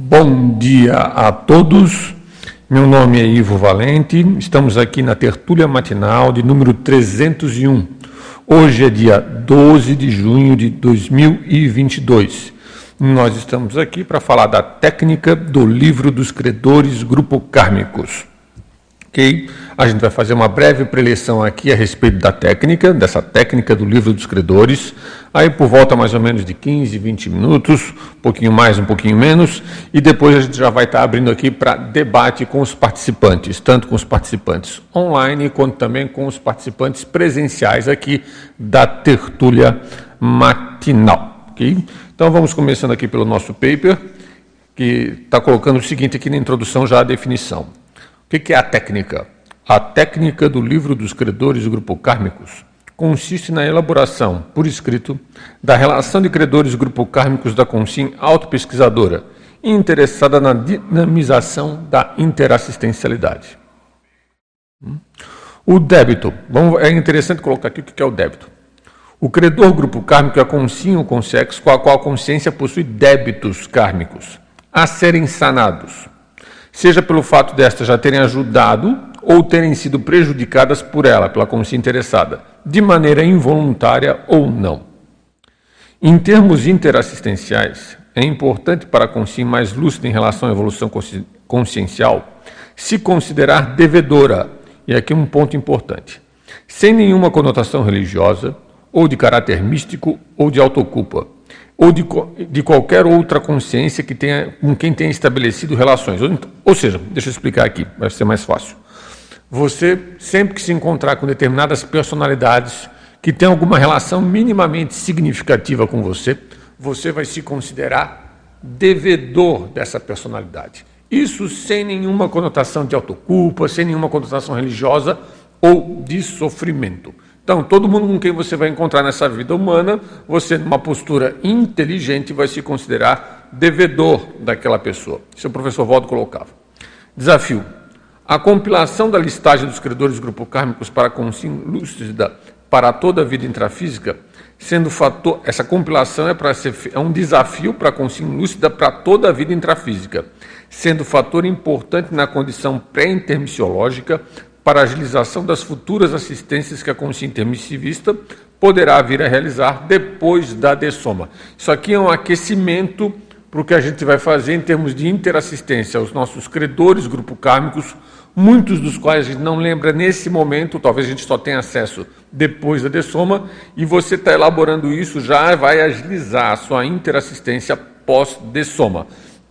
Bom dia a todos. Meu nome é Ivo Valente. Estamos aqui na tertúlia matinal de número 301. Hoje é dia 12 de junho de 2022. Nós estamos aqui para falar da técnica do livro dos credores grupo kármicos. A gente vai fazer uma breve preleção aqui a respeito da técnica, dessa técnica do livro dos credores. Aí por volta mais ou menos de 15, 20 minutos, um pouquinho mais, um pouquinho menos, e depois a gente já vai estar abrindo aqui para debate com os participantes, tanto com os participantes online quanto também com os participantes presenciais aqui da tertúlia matinal. ok? Então vamos começando aqui pelo nosso paper, que está colocando o seguinte aqui na introdução já a definição. O que é a técnica? A técnica do livro dos credores do grupo kármicos consiste na elaboração, por escrito, da relação de credores do grupo kármicos da Consim autopesquisadora, interessada na dinamização da interassistencialidade. Hum? O débito. Vamos, é interessante colocar aqui o que é o débito. O credor grupo kármico é a consim ou consex com a qual a consciência possui débitos kármicos a serem sanados seja pelo fato destas já terem ajudado ou terem sido prejudicadas por ela, pela consciência interessada, de maneira involuntária ou não. Em termos interassistenciais, é importante para a consciência mais lúcida em relação à evolução consciencial se considerar devedora, e aqui um ponto importante, sem nenhuma conotação religiosa, ou de caráter místico, ou de autoculpa, ou de, de qualquer outra consciência que tenha, com quem tenha estabelecido relações. Ou, ou seja, deixa eu explicar aqui, vai ser mais fácil. Você, sempre que se encontrar com determinadas personalidades que têm alguma relação minimamente significativa com você, você vai se considerar devedor dessa personalidade. Isso sem nenhuma conotação de autoculpa, sem nenhuma conotação religiosa ou de sofrimento. Então, todo mundo com quem você vai encontrar nessa vida humana, você, numa postura inteligente, vai se considerar devedor daquela pessoa. Isso o professor Valdo colocava. Desafio. A compilação da listagem dos credores do grupo kármicos para consim lúcida para toda a vida intrafísica, sendo fator. Essa compilação é, para ser, é um desafio para a lúcida para toda a vida intrafísica, sendo fator importante na condição pré-intermissiológica para agilização das futuras assistências que a consciência intermissivista poderá vir a realizar depois da dessoma. Isso aqui é um aquecimento para o que a gente vai fazer em termos de interassistência aos nossos credores, grupo kármicos, muitos dos quais a gente não lembra nesse momento, talvez a gente só tenha acesso depois da dessoma, e você está elaborando isso já vai agilizar a sua interassistência pós-dessoma,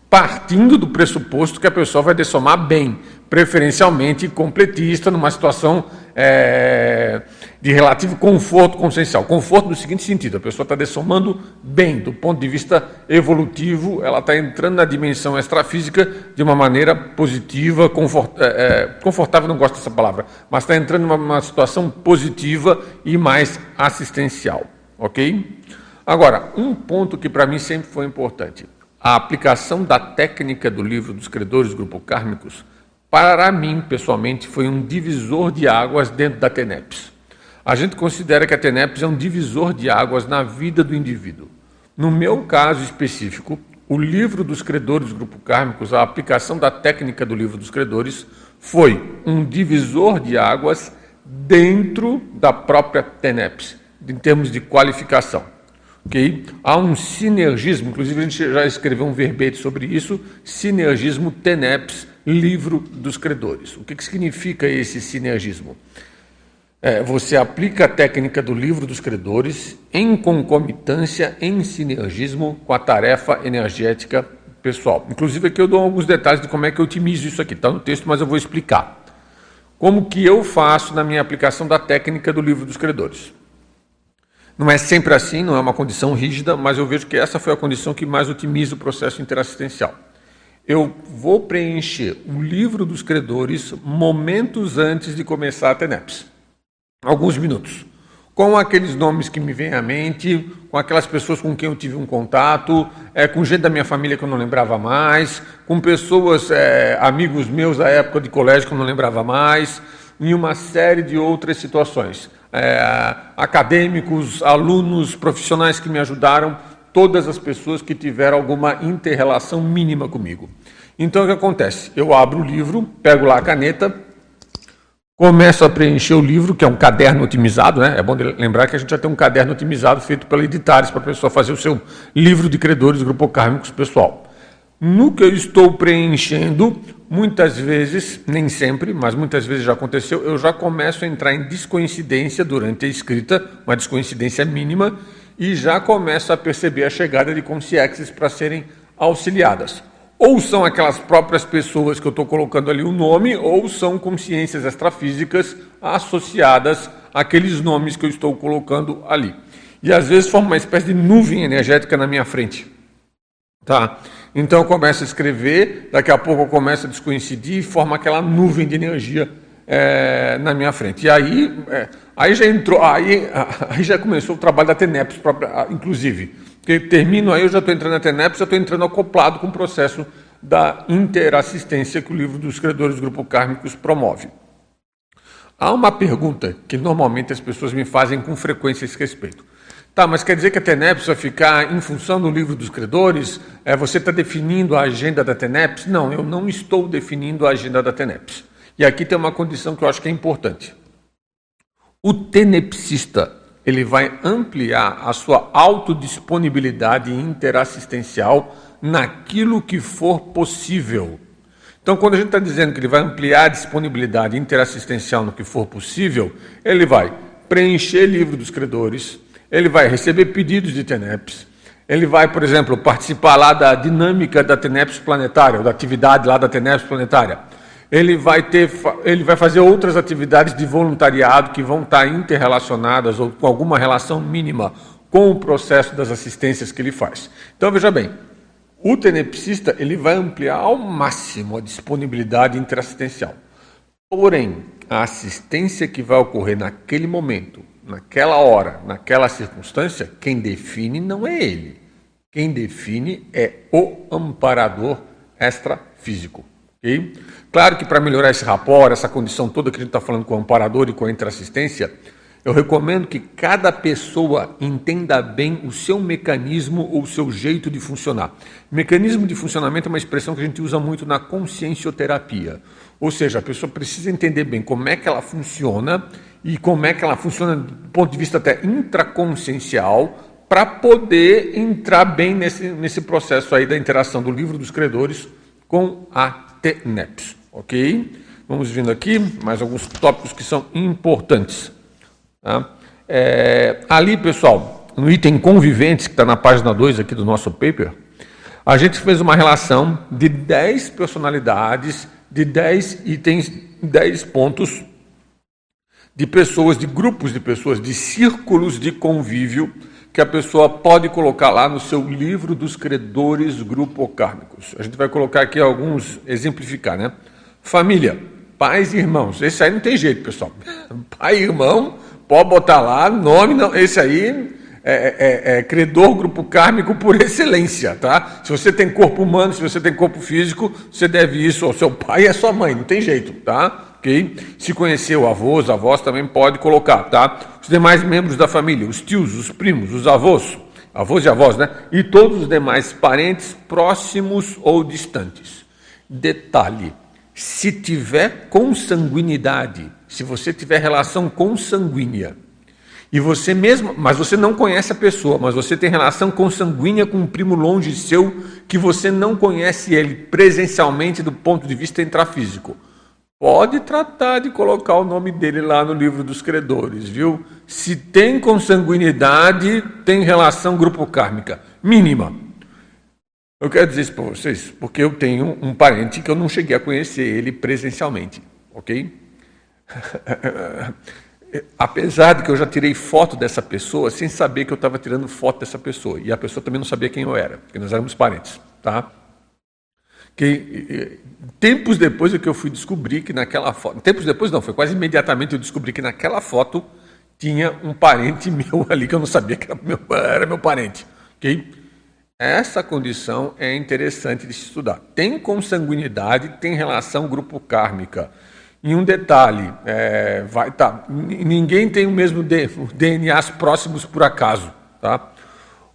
partindo do pressuposto que a pessoa vai dessomar bem, preferencialmente completista, numa situação é, de relativo conforto consciencial. Conforto no seguinte sentido: a pessoa está dessomando bem, do ponto de vista evolutivo, ela está entrando na dimensão extrafísica de uma maneira positiva, confort, é, é, confortável, não gosto dessa palavra, mas está entrando numa, numa situação positiva e mais assistencial. Ok? Agora, um ponto que para mim sempre foi importante: a aplicação da técnica do livro dos credores grupo kármicos para mim, pessoalmente, foi um divisor de águas dentro da TENEPS. A gente considera que a TENEPS é um divisor de águas na vida do indivíduo. No meu caso específico, o livro dos credores grupo kármicos, a aplicação da técnica do livro dos credores, foi um divisor de águas dentro da própria TENEPS, em termos de qualificação. Okay? Há um sinergismo, inclusive a gente já escreveu um verbete sobre isso, sinergismo TENEPS livro dos credores. O que, que significa esse sinergismo? É, você aplica a técnica do livro dos credores em concomitância, em sinergismo com a tarefa energética pessoal. Inclusive aqui eu dou alguns detalhes de como é que eu otimizo isso aqui. Está no texto, mas eu vou explicar. Como que eu faço na minha aplicação da técnica do livro dos credores. Não é sempre assim, não é uma condição rígida, mas eu vejo que essa foi a condição que mais otimiza o processo interassistencial eu vou preencher o livro dos credores momentos antes de começar a TENEPS. Alguns minutos. Com aqueles nomes que me vêm à mente, com aquelas pessoas com quem eu tive um contato, é, com gente da minha família que eu não lembrava mais, com pessoas, é, amigos meus da época de colégio que eu não lembrava mais, e uma série de outras situações. É, acadêmicos, alunos, profissionais que me ajudaram todas as pessoas que tiveram alguma interrelação mínima comigo. Então o que acontece? Eu abro o livro, pego lá a caneta, começo a preencher o livro, que é um caderno otimizado, né? É bom lembrar que a gente já tem um caderno otimizado feito pela Editares para a pessoa fazer o seu livro de credores grupo kármicos pessoal. No que eu estou preenchendo, muitas vezes, nem sempre, mas muitas vezes já aconteceu, eu já começo a entrar em descoincidência durante a escrita, uma descoincidência mínima, e já começo a perceber a chegada de consciências para serem auxiliadas. Ou são aquelas próprias pessoas que eu estou colocando ali o nome, ou são consciências extrafísicas associadas àqueles nomes que eu estou colocando ali. E às vezes forma uma espécie de nuvem energética na minha frente. Tá? Então eu começo a escrever, daqui a pouco eu começo a descoincidir e forma aquela nuvem de energia é, na minha frente. E aí, é, aí já entrou, aí, aí já começou o trabalho da TENEPS, inclusive. Porque termino aí, eu já estou entrando na TENEP, já estou entrando acoplado com o processo da interassistência que o livro dos credores do Grupo Kármicos promove. Há uma pergunta que normalmente as pessoas me fazem com frequência a esse respeito. Tá, mas quer dizer que a TENEPS vai ficar em função do livro dos credores? É, você está definindo a agenda da TENEPS? Não, eu não estou definindo a agenda da TENEPS. E aqui tem uma condição que eu acho que é importante. O tenepsista ele vai ampliar a sua autodisponibilidade interassistencial naquilo que for possível. Então, quando a gente está dizendo que ele vai ampliar a disponibilidade interassistencial no que for possível, ele vai preencher livro dos credores, ele vai receber pedidos de TENEPS, ele vai, por exemplo, participar lá da dinâmica da TENEPS planetária, ou da atividade lá da TENEPS planetária ele vai ter, ele vai fazer outras atividades de voluntariado que vão estar interrelacionadas ou com alguma relação mínima com o processo das assistências que ele faz. Então veja bem, o tenepsista ele vai ampliar ao máximo a disponibilidade interassistencial. Porém, a assistência que vai ocorrer naquele momento, naquela hora, naquela circunstância, quem define não é ele. Quem define é o amparador extrafísico. Okay? Claro que para melhorar esse rapport, essa condição toda que a gente está falando com o amparador e com a interassistência, eu recomendo que cada pessoa entenda bem o seu mecanismo ou o seu jeito de funcionar. Mecanismo de funcionamento é uma expressão que a gente usa muito na consciencioterapia. Ou seja, a pessoa precisa entender bem como é que ela funciona e como é que ela funciona do ponto de vista até intraconsciencial para poder entrar bem nesse, nesse processo aí da interação do livro dos credores com a TNEPS, ok? Vamos vindo aqui, mais alguns tópicos que são importantes. Tá? É, ali, pessoal, no item conviventes, que está na página 2 aqui do nosso paper, a gente fez uma relação de 10 personalidades, de 10 itens, 10 pontos de pessoas, de grupos de pessoas, de círculos de convívio que a pessoa pode colocar lá no seu livro dos credores grupocármicos. A gente vai colocar aqui alguns, exemplificar, né? Família, pais e irmãos. Esse aí não tem jeito, pessoal. Pai e irmão, pode botar lá, nome, não, esse aí é, é, é, é credor grupo kármico por excelência, tá? Se você tem corpo humano, se você tem corpo físico, você deve isso ao seu pai e à sua mãe, não tem jeito, tá? Se avô, os avós também pode colocar, tá? Os demais membros da família, os tios, os primos, os avós, avós e avós, né? E todos os demais parentes próximos ou distantes. Detalhe: se tiver consanguinidade, se você tiver relação consanguínea, e você mesmo, mas você não conhece a pessoa, mas você tem relação consanguínea com um primo longe seu que você não conhece ele presencialmente do ponto de vista intrafísico pode tratar de colocar o nome dele lá no livro dos credores, viu? Se tem consanguinidade, tem relação grupo kármica mínima. Eu quero dizer isso para vocês porque eu tenho um parente que eu não cheguei a conhecer ele presencialmente, ok? Apesar de que eu já tirei foto dessa pessoa sem saber que eu estava tirando foto dessa pessoa. E a pessoa também não sabia quem eu era, porque nós éramos parentes, tá? Que tempos depois é que eu fui descobrir que naquela foto, tempos depois não, foi quase imediatamente eu descobri que naquela foto tinha um parente meu ali que eu não sabia que era meu, era meu parente, ok? Essa condição é interessante de se estudar. Tem consanguinidade, tem relação grupo kármica. E um detalhe, é, vai, tá, ninguém tem o mesmo DNAs próximos por acaso, tá?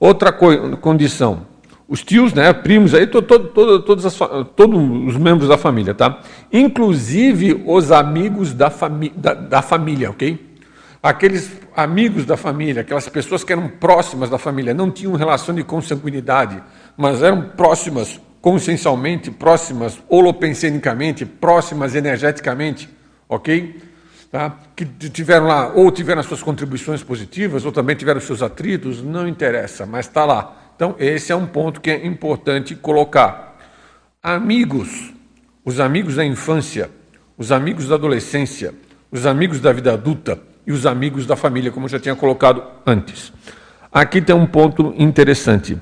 Outra condição, os tios, né, primos, aí, to, to, to, todos, as, todos os membros da família, tá? Inclusive os amigos da, fami da, da família, ok? Aqueles amigos da família, aquelas pessoas que eram próximas da família, não tinham relação de consanguinidade, mas eram próximas consciencialmente, próximas holopensenicamente, próximas energeticamente, ok? Tá? Que tiveram lá, ou tiveram as suas contribuições positivas, ou também tiveram seus atritos, não interessa, mas está lá. Então, esse é um ponto que é importante colocar. Amigos, os amigos da infância, os amigos da adolescência, os amigos da vida adulta e os amigos da família, como eu já tinha colocado antes. Aqui tem um ponto interessante.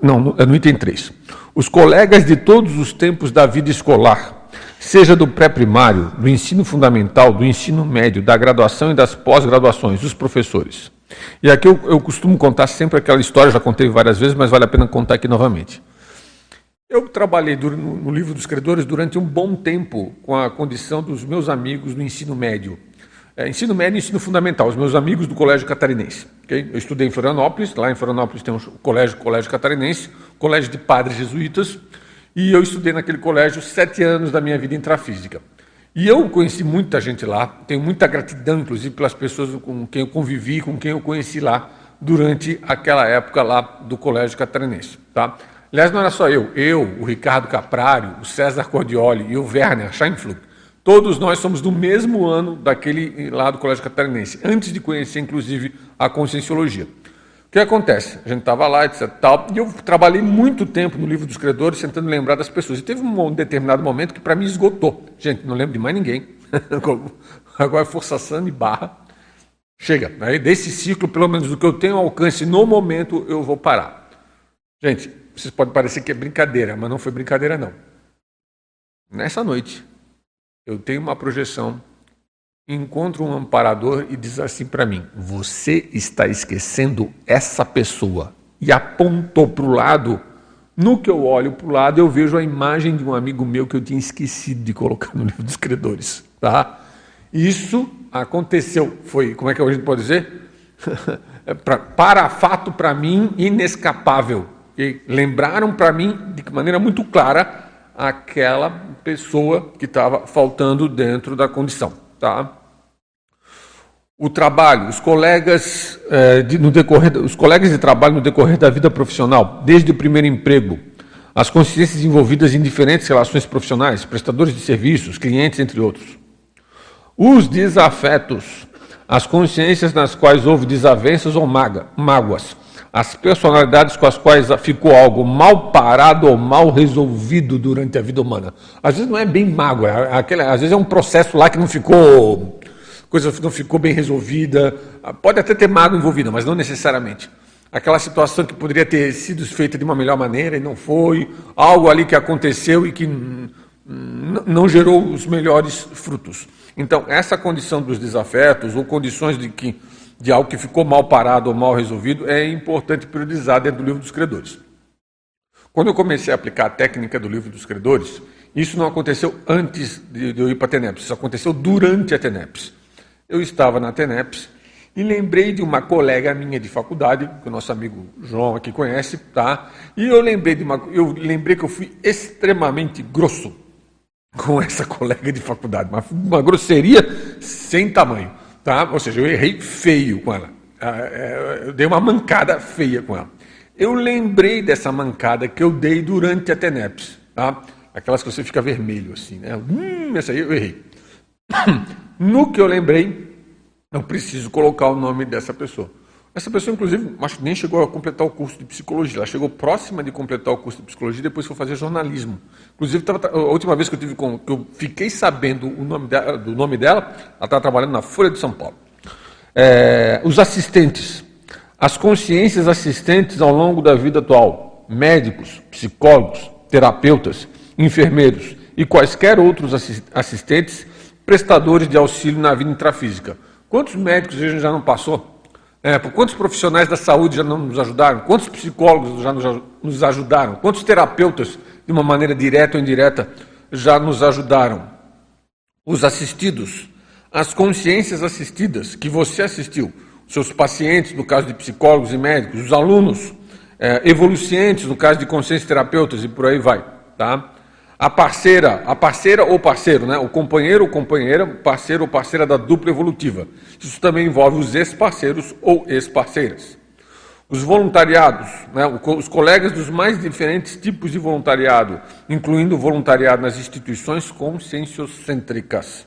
Não, é no item 3. Os colegas de todos os tempos da vida escolar, seja do pré-primário, do ensino fundamental, do ensino médio, da graduação e das pós-graduações, os professores. E aqui eu, eu, costumo contar sempre aquela história, já contei várias vezes, mas vale a pena contar aqui novamente. Eu trabalhei no, no livro dos credores durante um bom tempo com a condição dos meus amigos do ensino médio. É, ensino médio e ensino fundamental, os meus amigos do Colégio Catarinense. Okay? Eu estudei em Florianópolis, lá em Florianópolis tem um colégio, colégio Catarinense, colégio de padres jesuítas, e eu estudei naquele colégio sete anos da minha vida intrafísica. E eu conheci muita gente lá, tenho muita gratidão, inclusive, pelas pessoas com quem eu convivi, com quem eu conheci lá durante aquela época lá do Colégio Catarinense. Tá? Aliás, não era só eu, eu, o Ricardo Caprário, o César Cordioli e o Werner Scheinflug Todos nós somos do mesmo ano daquele lá do Colégio Catarinense, antes de conhecer, inclusive, a conscienciologia. Que acontece? A gente estava lá, etc. Tal, e eu trabalhei muito tempo no livro dos credores, tentando lembrar das pessoas. E teve um determinado momento que para mim esgotou. Gente, não lembro de mais ninguém. Agora é forçação e barra. Chega. Aí desse ciclo, pelo menos do que eu tenho alcance no momento, eu vou parar. Gente, vocês podem parecer que é brincadeira, mas não foi brincadeira não. Nessa noite, eu tenho uma projeção, encontro um amparador e diz assim para mim: Você está esquecendo essa pessoa. E apontou para o lado. No que eu olho para o lado, eu vejo a imagem de um amigo meu que eu tinha esquecido de colocar no livro dos credores. Tá? Isso aconteceu. Foi, como é que a gente pode dizer? pra, para fato para mim inescapável. E lembraram para mim de maneira muito clara aquela pessoa que estava faltando dentro da condição. Tá? O trabalho, os colegas, eh, de, no decorrer, os colegas de trabalho no decorrer da vida profissional, desde o primeiro emprego, as consciências envolvidas em diferentes relações profissionais, prestadores de serviços, clientes, entre outros. Os desafetos, as consciências nas quais houve desavenças ou mágoas, as personalidades com as quais ficou algo mal parado ou mal resolvido durante a vida humana. Às vezes não é bem mágoa, é aquele, às vezes é um processo lá que não ficou, coisa não ficou bem resolvida. Pode até ter mágoa envolvida, mas não necessariamente. Aquela situação que poderia ter sido feita de uma melhor maneira e não foi, algo ali que aconteceu e que não gerou os melhores frutos. Então, essa condição dos desafetos, ou condições de que de algo que ficou mal parado ou mal resolvido, é importante priorizar dentro do livro dos credores. Quando eu comecei a aplicar a técnica do livro dos credores, isso não aconteceu antes de eu ir para a TENEPS, isso aconteceu durante a TENEPS. Eu estava na TENEPS e lembrei de uma colega minha de faculdade, que o nosso amigo João aqui conhece, tá? E eu lembrei de uma, eu lembrei que eu fui extremamente grosso com essa colega de faculdade, uma, uma grosseria sem tamanho. Tá? Ou seja, eu errei feio com ela. Ah, é, eu dei uma mancada feia com ela. Eu lembrei dessa mancada que eu dei durante a TENEPS. Tá? Aquelas que você fica vermelho assim. Né? Hum, essa aí eu errei. No que eu lembrei, eu preciso colocar o nome dessa pessoa. Essa pessoa, inclusive, acho que nem chegou a completar o curso de psicologia. Ela chegou próxima de completar o curso de psicologia e depois foi fazer jornalismo. Inclusive, a última vez que eu tive com, que eu fiquei sabendo o nome do nome dela, ela estava trabalhando na Folha de São Paulo. É, os assistentes, as consciências assistentes ao longo da vida atual, médicos, psicólogos, terapeutas, enfermeiros e quaisquer outros assistentes, prestadores de auxílio na vida intrafísica. Quantos médicos a gente já não passou? É, quantos profissionais da saúde já não nos ajudaram? Quantos psicólogos já nos ajudaram? Quantos terapeutas, de uma maneira direta ou indireta, já nos ajudaram? Os assistidos, as consciências assistidas que você assistiu, seus pacientes, no caso de psicólogos e médicos, os alunos, é, evolucientes, no caso de consciência terapeutas e por aí vai. Tá? A parceira, a parceira ou parceiro, né? o companheiro ou companheira, parceiro ou parceira da dupla evolutiva. Isso também envolve os ex-parceiros ou ex-parceiras. Os voluntariados, né? os colegas dos mais diferentes tipos de voluntariado, incluindo o voluntariado nas instituições conscienciocêntricas.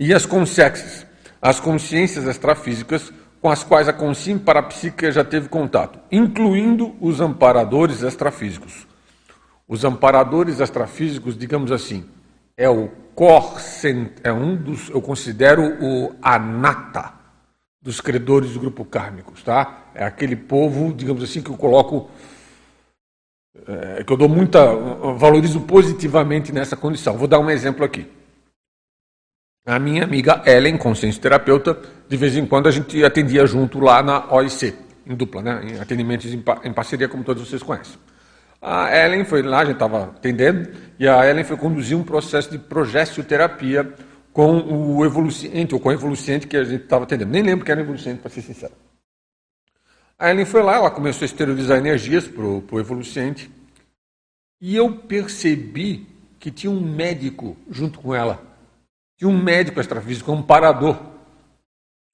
E as consexes, as consciências extrafísicas, com as quais a consciência parapsíquica já teve contato, incluindo os amparadores extrafísicos. Os amparadores extrafísicos, digamos assim, é o cor, é um dos, eu considero o anata dos credores do grupo kármicos, tá? É aquele povo, digamos assim, que eu coloco, é, que eu dou muita, valorizo positivamente nessa condição. Vou dar um exemplo aqui. A minha amiga Ellen, consciência terapeuta, de vez em quando a gente atendia junto lá na OIC, em dupla, né? em atendimentos em parceria, como todos vocês conhecem. A Ellen foi lá, a gente estava atendendo, e a Ellen foi conduzir um processo de progestioterapia com o evoluciente, ou com o evoluciente que a gente estava atendendo. Nem lembro que era evoluciente, para ser sincero. A Ellen foi lá, ela começou a esterilizar energias para o evoluciente, e eu percebi que tinha um médico junto com ela de um médico extrafísico, um parador,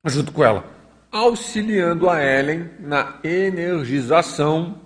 junto com ela, auxiliando a Ellen na energização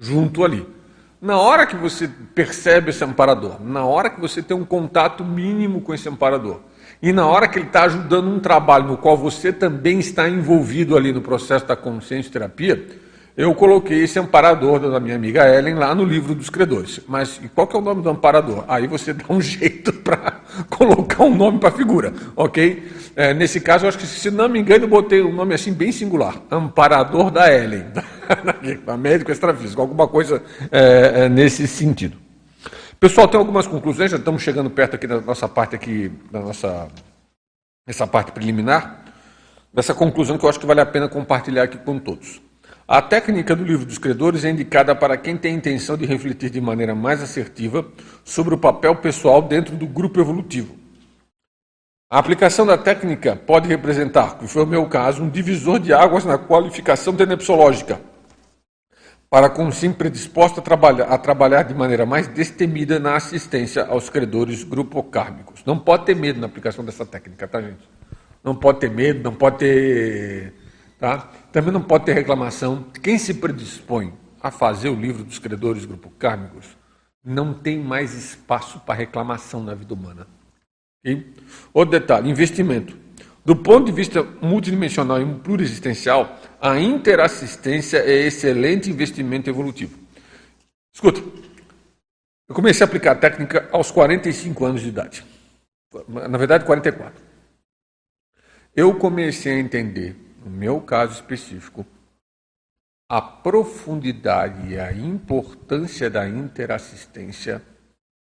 junto ali. Na hora que você percebe esse amparador, na hora que você tem um contato mínimo com esse amparador, e na hora que ele está ajudando um trabalho no qual você também está envolvido ali no processo da consciência terapia, eu coloquei esse amparador da minha amiga Ellen lá no livro dos credores. Mas qual que é o nome do amparador? Aí você dá um jeito para colocar um nome para a figura, ok? É, nesse caso, eu acho que, se não me engano, eu botei um nome assim bem singular: Amparador da Ellen, da médico extrafísico, alguma coisa é, é, nesse sentido. Pessoal, tem algumas conclusões, já estamos chegando perto aqui da nossa parte aqui, da nossa essa parte preliminar, dessa conclusão que eu acho que vale a pena compartilhar aqui com todos. A técnica do livro dos credores é indicada para quem tem a intenção de refletir de maneira mais assertiva sobre o papel pessoal dentro do grupo evolutivo. A aplicação da técnica pode representar, que foi o meu caso, um divisor de águas na qualificação tenepsológica, para com sim predisposto a trabalhar, a trabalhar de maneira mais destemida na assistência aos credores grupocármicos. Não pode ter medo na aplicação dessa técnica, tá, gente? Não pode ter medo, não pode ter Tá? Também não pode ter reclamação. Quem se predispõe a fazer o livro dos credores grupo kármicos não tem mais espaço para reclamação na vida humana. Okay? Outro detalhe: investimento. Do ponto de vista multidimensional e pluriexistencial, a interassistência é excelente investimento evolutivo. Escuta, eu comecei a aplicar a técnica aos 45 anos de idade. Na verdade, 44. Eu comecei a entender no meu caso específico, a profundidade e a importância da interassistência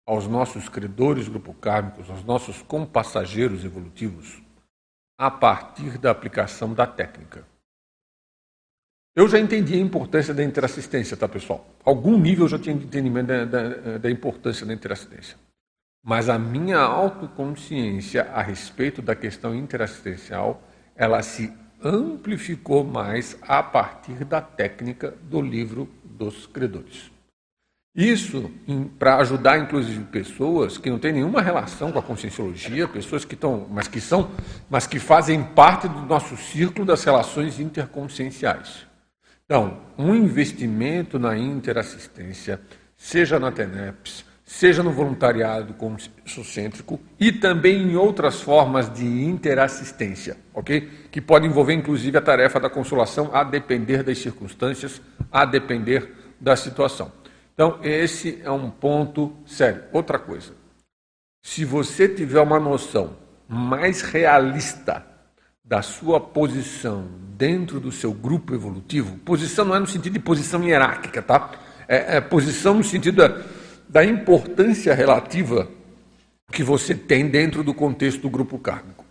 aos nossos credores grupo kármicos, aos nossos compassageiros evolutivos, a partir da aplicação da técnica. Eu já entendi a importância da interassistência, tá, pessoal? Algum nível eu já tinha entendimento da, da, da importância da interassistência. Mas a minha autoconsciência a respeito da questão interassistencial, ela se amplificou mais a partir da técnica do livro dos credores. Isso para ajudar, inclusive, pessoas que não têm nenhuma relação com a conscienciologia, pessoas que estão, mas que são, mas que fazem parte do nosso círculo das relações interconscienciais. Então, um investimento na interassistência, seja na TENEPS, seja no voluntariado conscêntrico e também em outras formas de interassistência, ok? Que pode envolver inclusive a tarefa da consolação a depender das circunstâncias, a depender da situação. Então, esse é um ponto sério. Outra coisa, se você tiver uma noção mais realista da sua posição dentro do seu grupo evolutivo, posição não é no sentido de posição hierárquica, tá? É, é posição no sentido da importância relativa que você tem dentro do contexto do grupo kármico.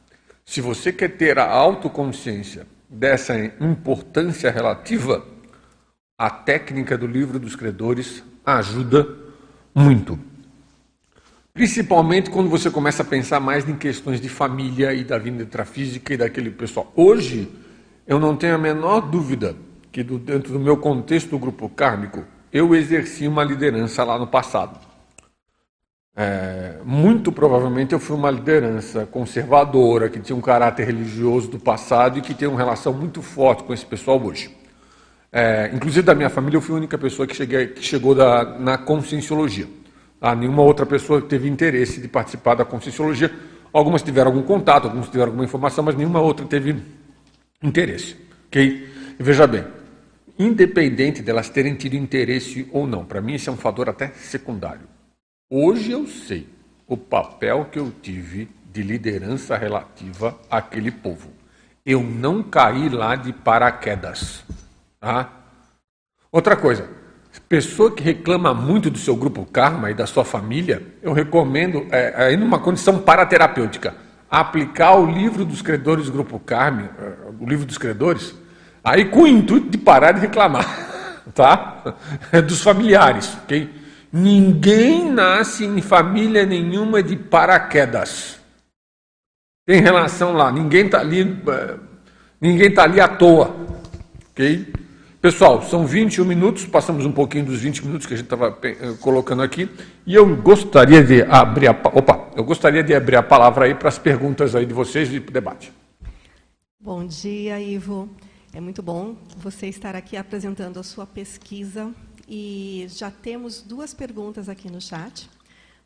Se você quer ter a autoconsciência dessa importância relativa, a técnica do livro dos credores ajuda muito. Principalmente quando você começa a pensar mais em questões de família e da vida intrafísica e daquele pessoal. Hoje, eu não tenho a menor dúvida que do, dentro do meu contexto do grupo kármico, eu exerci uma liderança lá no passado. É, muito provavelmente eu fui uma liderança conservadora, que tinha um caráter religioso do passado e que tem uma relação muito forte com esse pessoal hoje. É, inclusive da minha família, eu fui a única pessoa que, cheguei, que chegou da, na conscienciologia. Ah, nenhuma outra pessoa teve interesse de participar da conscienciologia. Algumas tiveram algum contato, alguns tiveram alguma informação, mas nenhuma outra teve interesse. E veja bem, independente delas terem tido interesse ou não, para mim esse é um fator até secundário. Hoje eu sei o papel que eu tive de liderança relativa àquele povo. Eu não caí lá de paraquedas. Tá? Outra coisa, pessoa que reclama muito do seu grupo karma e da sua família, eu recomendo, é, aí numa condição paraterapêutica, aplicar o livro dos credores do grupo karma, é, o livro dos credores, aí com o intuito de parar de reclamar, tá? É dos familiares, ok? Ninguém nasce em família nenhuma de paraquedas. Tem relação lá, ninguém está ali, eh, ninguém está ali à toa. Ok? Pessoal, são 21 minutos, passamos um pouquinho dos 20 minutos que a gente estava eh, colocando aqui, e eu gostaria de abrir a, opa, eu gostaria de abrir a palavra aí para as perguntas aí de vocês e para o debate. Bom dia, Ivo. É muito bom você estar aqui apresentando a sua pesquisa e já temos duas perguntas aqui no chat.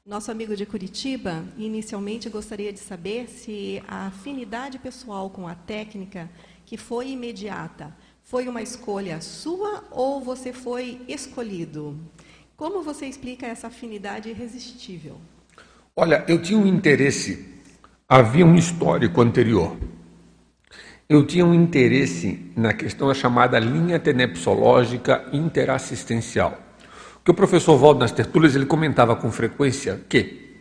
Nosso amigo de Curitiba, inicialmente gostaria de saber se a afinidade pessoal com a técnica, que foi imediata, foi uma escolha sua ou você foi escolhido? Como você explica essa afinidade irresistível? Olha, eu tinha um interesse, havia um histórico anterior eu tinha um interesse na questão da chamada linha tenepsológica interassistencial. Que o professor Valdo nas tertúlias ele comentava com frequência que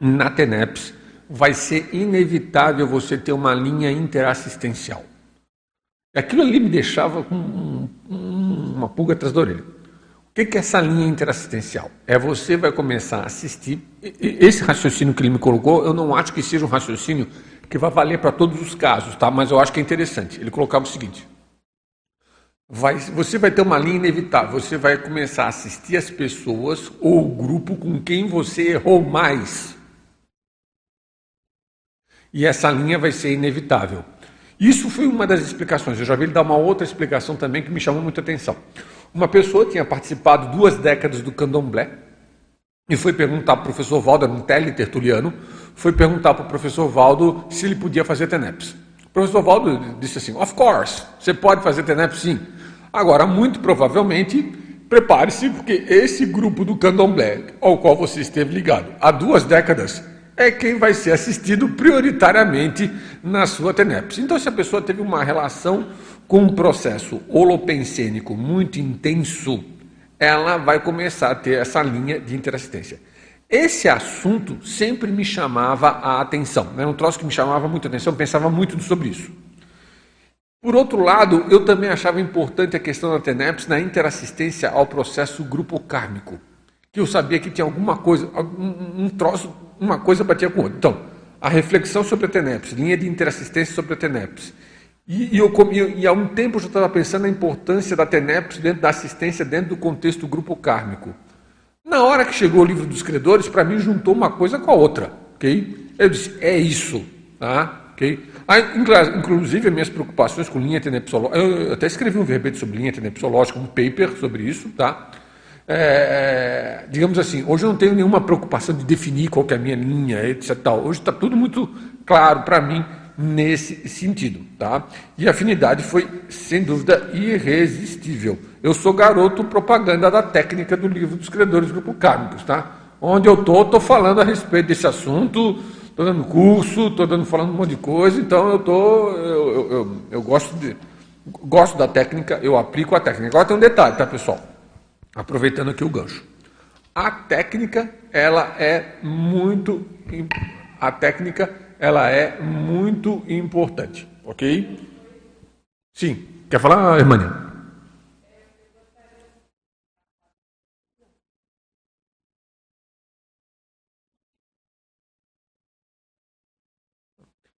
na TENEPS vai ser inevitável você ter uma linha interassistencial. Aquilo ali me deixava com um, um, uma pulga atrás da orelha. O que é essa linha interassistencial? É você vai começar a assistir. Esse raciocínio que ele me colocou, eu não acho que seja um raciocínio que vai valer para todos os casos, tá? Mas eu acho que é interessante. Ele colocava o seguinte: vai, você vai ter uma linha inevitável. Você vai começar a assistir as pessoas ou o grupo com quem você errou mais. E essa linha vai ser inevitável. Isso foi uma das explicações. Eu já vi ele dar uma outra explicação também que me chamou muita atenção. Uma pessoa tinha participado duas décadas do candomblé e foi perguntar para o professor Valdo, era um teletertuliano, foi perguntar para o professor Valdo se ele podia fazer TENEPS. O professor Valdo disse assim: Of course, você pode fazer TENEPS sim. Agora, muito provavelmente, prepare-se, porque esse grupo do candomblé, ao qual você esteve ligado há duas décadas, é quem vai ser assistido prioritariamente na sua TENEPS. Então, se a pessoa teve uma relação com um processo holopensênico muito intenso, ela vai começar a ter essa linha de interassistência. Esse assunto sempre me chamava a atenção, era um troço que me chamava muito a atenção, pensava muito sobre isso. Por outro lado, eu também achava importante a questão da TENEPS na interassistência ao processo grupo kármico, que eu sabia que tinha alguma coisa, um, um troço, uma coisa batia com outra. Então, a reflexão sobre a TENEPS, linha de interassistência sobre a TENEPS, e, e, eu, e, há um tempo eu já estava pensando na importância da TENEPS dentro da assistência dentro do contexto grupo kármico. Na hora que chegou o livro dos credores, para mim juntou uma coisa com a outra. ok? Eu disse, é isso. Tá? ok? Inclusive, as minhas preocupações com linha tenepsológica, eu até escrevi um verbete sobre linha tenepsológica, um paper sobre isso, tá? É, digamos assim, hoje eu não tenho nenhuma preocupação de definir qual é a minha linha, etc. Tal. Hoje está tudo muito claro para mim nesse sentido. Tá? E a afinidade foi, sem dúvida, irresistível. Eu sou garoto propaganda da técnica do livro dos credores grupo kármicos. Tá? Onde eu estou, estou falando a respeito desse assunto, estou dando curso, estou dando falando um monte de coisa, então eu, tô, eu, eu, eu, eu gosto, de, gosto da técnica, eu aplico a técnica. Agora tem um detalhe, tá, pessoal? Aproveitando aqui o gancho. A técnica, ela é muito. A técnica ela é muito importante, ok? Sim. Quer falar, Irmânia?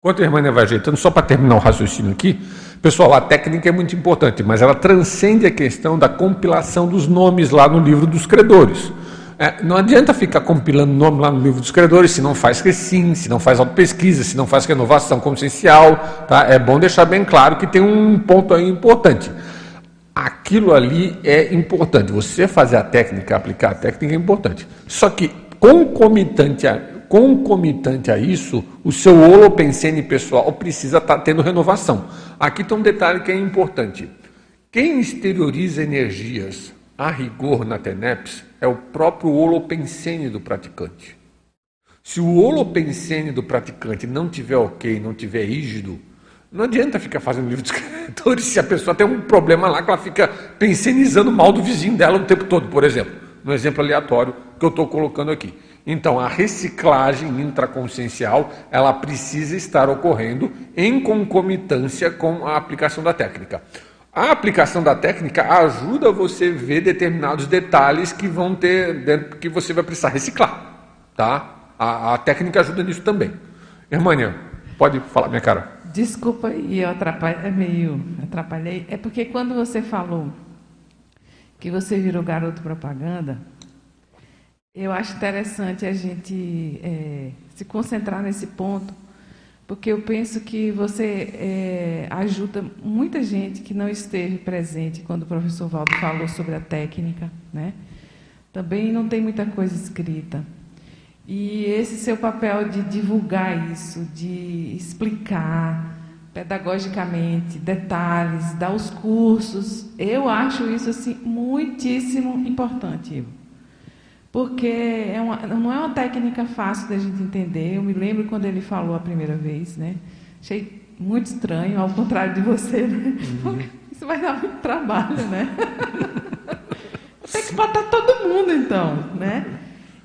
Enquanto a Irmânia vai ajeitando, só para terminar o raciocínio aqui, Pessoal, a técnica é muito importante, mas ela transcende a questão da compilação dos nomes lá no livro dos credores. É, não adianta ficar compilando nome lá no livro dos credores se não faz recim, se não faz auto-pesquisa, se não faz renovação consciencial. Tá? É bom deixar bem claro que tem um ponto aí importante. Aquilo ali é importante. Você fazer a técnica, aplicar a técnica é importante. Só que concomitante a, concomitante a isso, o seu holopensene pessoal precisa estar tá tendo renovação. Aqui tem um detalhe que é importante. Quem exterioriza energias a rigor na TENEPS é o próprio holopensene do praticante. Se o holopensene do praticante não tiver ok, não tiver rígido, não adianta ficar fazendo livro de escritores se a pessoa tem um problema lá que ela fica pensenizando mal do vizinho dela o tempo todo, por exemplo. No exemplo aleatório que eu estou colocando aqui. Então, a reciclagem intraconsciencial, ela precisa estar ocorrendo em concomitância com a aplicação da técnica. A aplicação da técnica ajuda você a ver determinados detalhes que vão ter, que você vai precisar reciclar, tá? A, a técnica ajuda nisso também. Irmânia, pode falar, minha cara. Desculpa, e eu atrapalhei, é meio atrapalhei. É porque quando você falou que você virou garoto propaganda, eu acho interessante a gente é, se concentrar nesse ponto, porque eu penso que você é, ajuda muita gente que não esteve presente quando o professor Valdo falou sobre a técnica, né? Também não tem muita coisa escrita. E esse seu papel de divulgar isso, de explicar pedagogicamente, detalhes, dar os cursos, eu acho isso assim muitíssimo importante, Ivo porque é uma, não é uma técnica fácil da gente entender. Eu me lembro quando ele falou a primeira vez, né? Achei muito estranho, ao contrário de você, né? Uhum. Isso vai dar muito trabalho, né? Tem que botar todo mundo, então, né?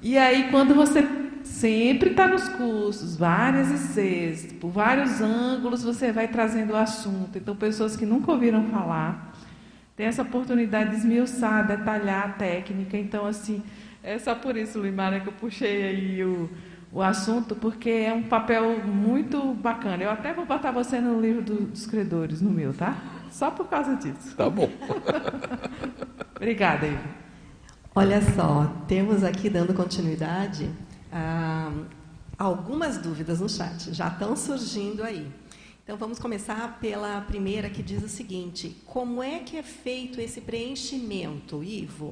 E aí, quando você sempre está nos cursos, várias ICs, por vários ângulos, você vai trazendo o assunto. Então, pessoas que nunca ouviram falar, têm essa oportunidade de esmiuçar, detalhar a técnica. Então, assim, é só por isso, Limara, que eu puxei aí o, o assunto, porque é um papel muito bacana. Eu até vou botar você no livro do, dos credores, no meu, tá? Só por causa disso. Tá bom. Obrigada, Ivo. Olha só, temos aqui, dando continuidade, ah, algumas dúvidas no chat. Já estão surgindo aí. Então vamos começar pela primeira que diz o seguinte: como é que é feito esse preenchimento, Ivo?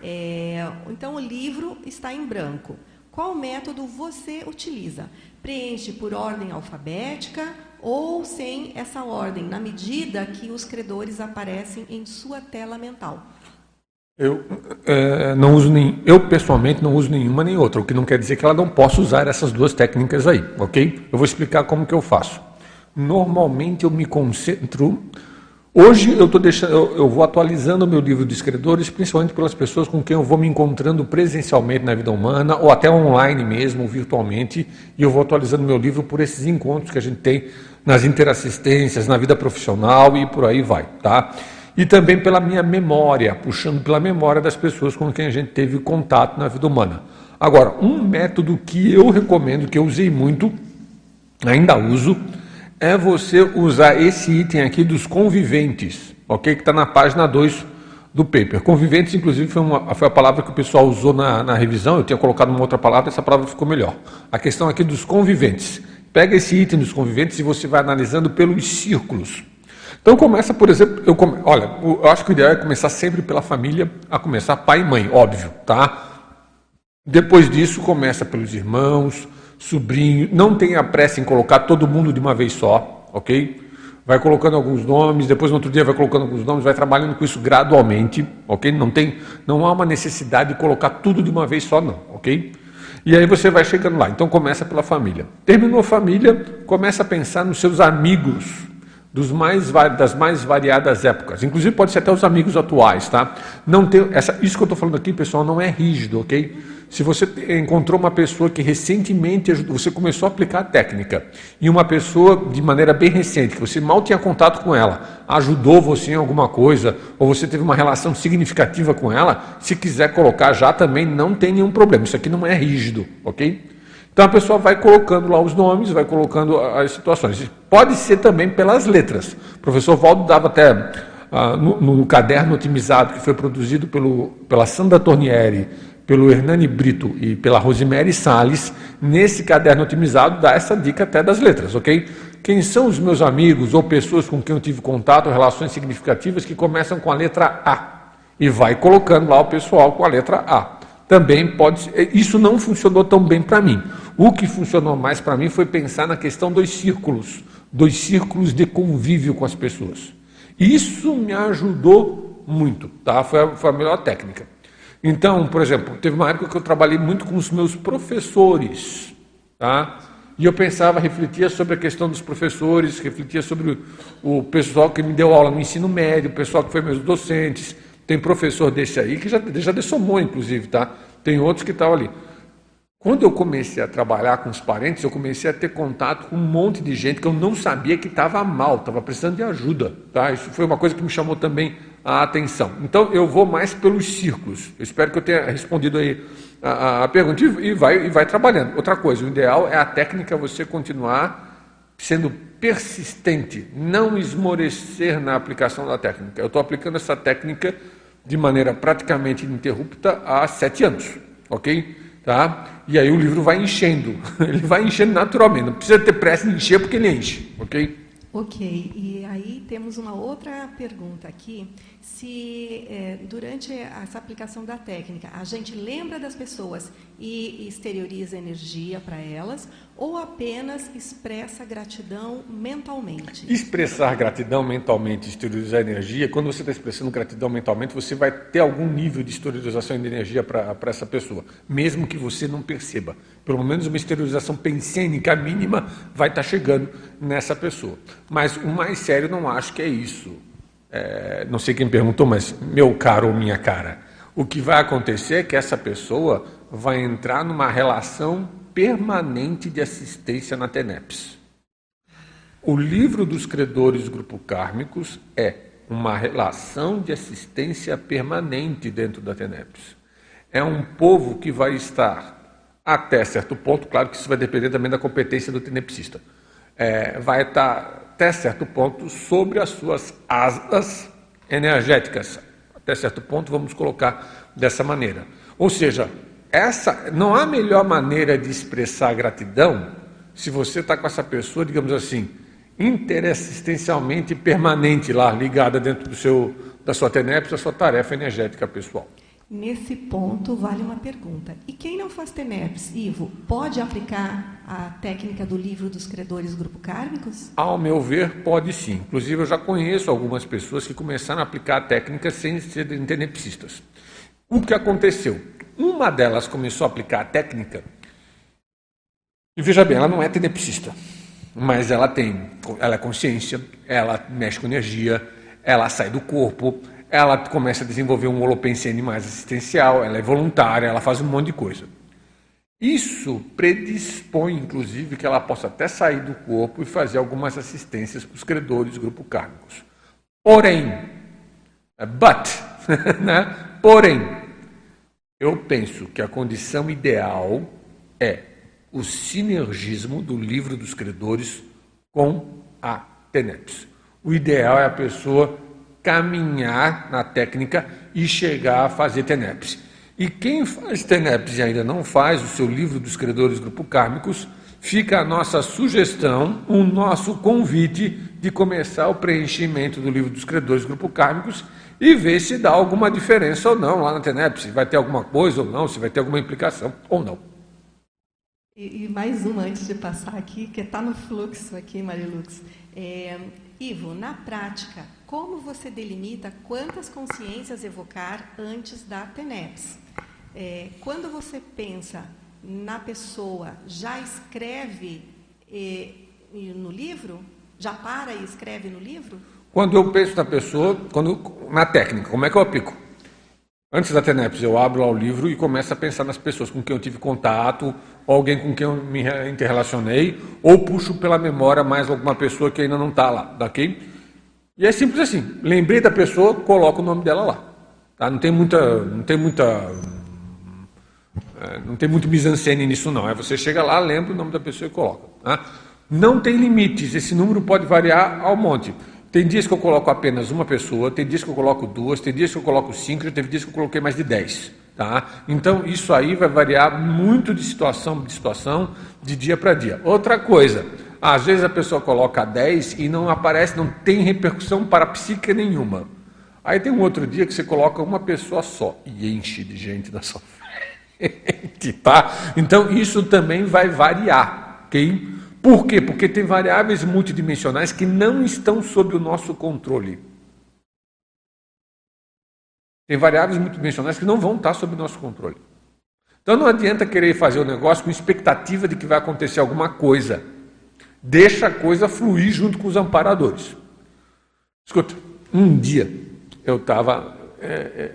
É, então o livro está em branco. Qual método você utiliza? Preenche por ordem alfabética ou sem essa ordem, na medida que os credores aparecem em sua tela mental? Eu é, não uso nem, eu pessoalmente não uso nenhuma nem outra, o que não quer dizer que ela não possa usar essas duas técnicas aí, ok? Eu vou explicar como que eu faço normalmente eu me concentro. Hoje eu, tô deixando, eu, eu vou atualizando o meu livro de escritores, principalmente pelas pessoas com quem eu vou me encontrando presencialmente na vida humana, ou até online mesmo, virtualmente, e eu vou atualizando meu livro por esses encontros que a gente tem nas interassistências, na vida profissional e por aí vai, tá? E também pela minha memória, puxando pela memória das pessoas com quem a gente teve contato na vida humana. Agora, um método que eu recomendo, que eu usei muito, ainda uso, é você usar esse item aqui dos conviventes, ok? Que está na página 2 do paper. Conviventes, inclusive, foi, uma, foi a palavra que o pessoal usou na, na revisão, eu tinha colocado uma outra palavra, essa palavra ficou melhor. A questão aqui dos conviventes. Pega esse item dos conviventes e você vai analisando pelos círculos. Então começa, por exemplo, eu come... olha, eu acho que o ideal é começar sempre pela família, a começar pai e mãe, óbvio, tá? Depois disso começa pelos irmãos, sobrinho. Não tenha pressa em colocar todo mundo de uma vez só, ok? Vai colocando alguns nomes, depois no outro dia vai colocando alguns nomes, vai trabalhando com isso gradualmente, ok? Não tem, não há uma necessidade de colocar tudo de uma vez só, não, ok? E aí você vai chegando lá. Então começa pela família. Terminou a família, começa a pensar nos seus amigos, dos mais, das mais variadas épocas. Inclusive pode ser até os amigos atuais, tá? Não tem essa, isso que eu estou falando aqui, pessoal, não é rígido, ok? Se você encontrou uma pessoa que recentemente você começou a aplicar a técnica e uma pessoa de maneira bem recente, que você mal tinha contato com ela, ajudou você em alguma coisa, ou você teve uma relação significativa com ela, se quiser colocar já também não tem nenhum problema. Isso aqui não é rígido, ok? Então a pessoa vai colocando lá os nomes, vai colocando as situações. Pode ser também pelas letras. O professor Valdo dava até ah, no, no, caderno otimizado que foi produzido pelo, pela Sandra Tornieri, pelo Hernani Brito e pela Rosemary Salles, nesse caderno otimizado dá essa dica até das letras, ok? Quem são os meus amigos ou pessoas com quem eu tive contato, relações significativas que começam com a letra A? E vai colocando lá o pessoal com a letra A também pode. Isso não funcionou tão bem para mim. O que funcionou mais para mim foi pensar na questão dos círculos, dos círculos de convívio com as pessoas. Isso me ajudou muito, tá? Foi a, foi a melhor técnica. Então, por exemplo, teve uma época que eu trabalhei muito com os meus professores, tá? E eu pensava, refletia sobre a questão dos professores, refletia sobre o, pessoal que me deu aula no ensino médio, o pessoal que foi meus docentes, tem professor desse aí que já, já dessomou, inclusive, tá? Tem outros que estavam ali. Quando eu comecei a trabalhar com os parentes, eu comecei a ter contato com um monte de gente que eu não sabia que estava mal, estava precisando de ajuda. Tá? Isso foi uma coisa que me chamou também a atenção. Então eu vou mais pelos círculos. Eu espero que eu tenha respondido aí a, a pergunta e vai, e vai trabalhando. Outra coisa, o ideal é a técnica você continuar sendo persistente, não esmorecer na aplicação da técnica. Eu estou aplicando essa técnica de maneira praticamente ininterrupta há sete anos, ok? Tá? E aí o livro vai enchendo, ele vai enchendo naturalmente, não precisa ter pressa em encher porque ele enche, ok? Ok, e aí temos uma outra pergunta aqui. Se é, durante essa aplicação da técnica a gente lembra das pessoas e exterioriza energia para elas, ou apenas expressa gratidão mentalmente? Expressar gratidão mentalmente, exteriorizar energia, quando você está expressando gratidão mentalmente, você vai ter algum nível de exteriorização de energia para essa pessoa, mesmo que você não perceba. Pelo menos uma exteriorização pensênica mínima vai estar tá chegando nessa pessoa. Mas o mais sério não acho que é isso. É, não sei quem perguntou, mas meu caro ou minha cara. O que vai acontecer é que essa pessoa vai entrar numa relação permanente de assistência na TENEPS. O livro dos credores grupo kármicos é uma relação de assistência permanente dentro da TENEPS. É um povo que vai estar até certo ponto, claro que isso vai depender também da competência do tenepsista, é, vai estar até certo ponto sobre as suas asas energéticas. Até certo ponto, vamos colocar dessa maneira. Ou seja, essa não há melhor maneira de expressar gratidão se você está com essa pessoa, digamos assim, interassistencialmente permanente lá, ligada dentro do seu, da sua TENEPS, da sua tarefa energética pessoal. Nesse ponto, vale uma pergunta. E quem não faz TENEPS, Ivo, pode aplicar a técnica do livro dos credores grupo kármicos? Ao meu ver, pode sim. Inclusive, eu já conheço algumas pessoas que começaram a aplicar a técnica sem serem tenepsistas. O que aconteceu? Uma delas começou a aplicar a técnica. E veja bem, ela não é tenepsista, mas ela tem, ela é consciência, ela mexe com energia, ela sai do corpo, ela começa a desenvolver um holopensene mais assistencial, ela é voluntária, ela faz um monte de coisa. Isso predispõe, inclusive, que ela possa até sair do corpo e fazer algumas assistências para os credores grupo kármicos. Porém, but, né? porém, eu penso que a condição ideal é o sinergismo do livro dos credores com a TENEPS. O ideal é a pessoa caminhar na técnica e chegar a fazer TENEPS. E quem faz TENEPS e ainda não faz o seu livro dos credores grupo kármicos, fica a nossa sugestão, o nosso convite de começar o preenchimento do livro dos credores grupo kármicos e ver se dá alguma diferença ou não lá na TENEP, se vai ter alguma coisa ou não, se vai ter alguma implicação ou não. E, e mais uma antes de passar aqui, que está no fluxo aqui, Marilux. É, Ivo, na prática, como você delimita quantas consciências evocar antes da TENEPS? É, quando você pensa na pessoa, já escreve é, no livro? Já para e escreve no livro? Quando eu penso na pessoa, quando, na técnica, como é que eu aplico? Antes da TENEPS, eu abro lá o livro e começo a pensar nas pessoas com quem eu tive contato, alguém com quem eu me interrelacionei, ou puxo pela memória mais alguma pessoa que ainda não está lá, daqui. E é simples assim. Lembrei da pessoa, coloco o nome dela lá. Tá? Não tem muita, não tem muita É, não tem muito mise-en-scène nisso, não. É você chega lá, lembra o nome da pessoa e coloca. Tá? Não tem limites, esse número pode variar ao monte. Tem dias que eu coloco apenas uma pessoa, tem dias que eu coloco duas, tem dias que eu coloco cinco, já teve dias que eu coloquei mais de dez. Tá? Então, isso aí vai variar muito de situação de situação, de dia para dia. Outra coisa, às vezes a pessoa coloca 10 e não aparece, não tem repercussão para a psique nenhuma. Aí tem um outro dia que você coloca uma pessoa só e enche de gente na sua frente, tá? Então isso também vai variar, ok? Por quê? Porque tem variáveis multidimensionais que não estão sob o nosso controle. Tem variáveis multidimensionais que não vão estar sob o nosso controle. Então não adianta querer fazer o negócio com expectativa de que vai acontecer alguma coisa. Deixa a coisa fluir junto com os amparadores. Escuta, um dia eu estava. É, é,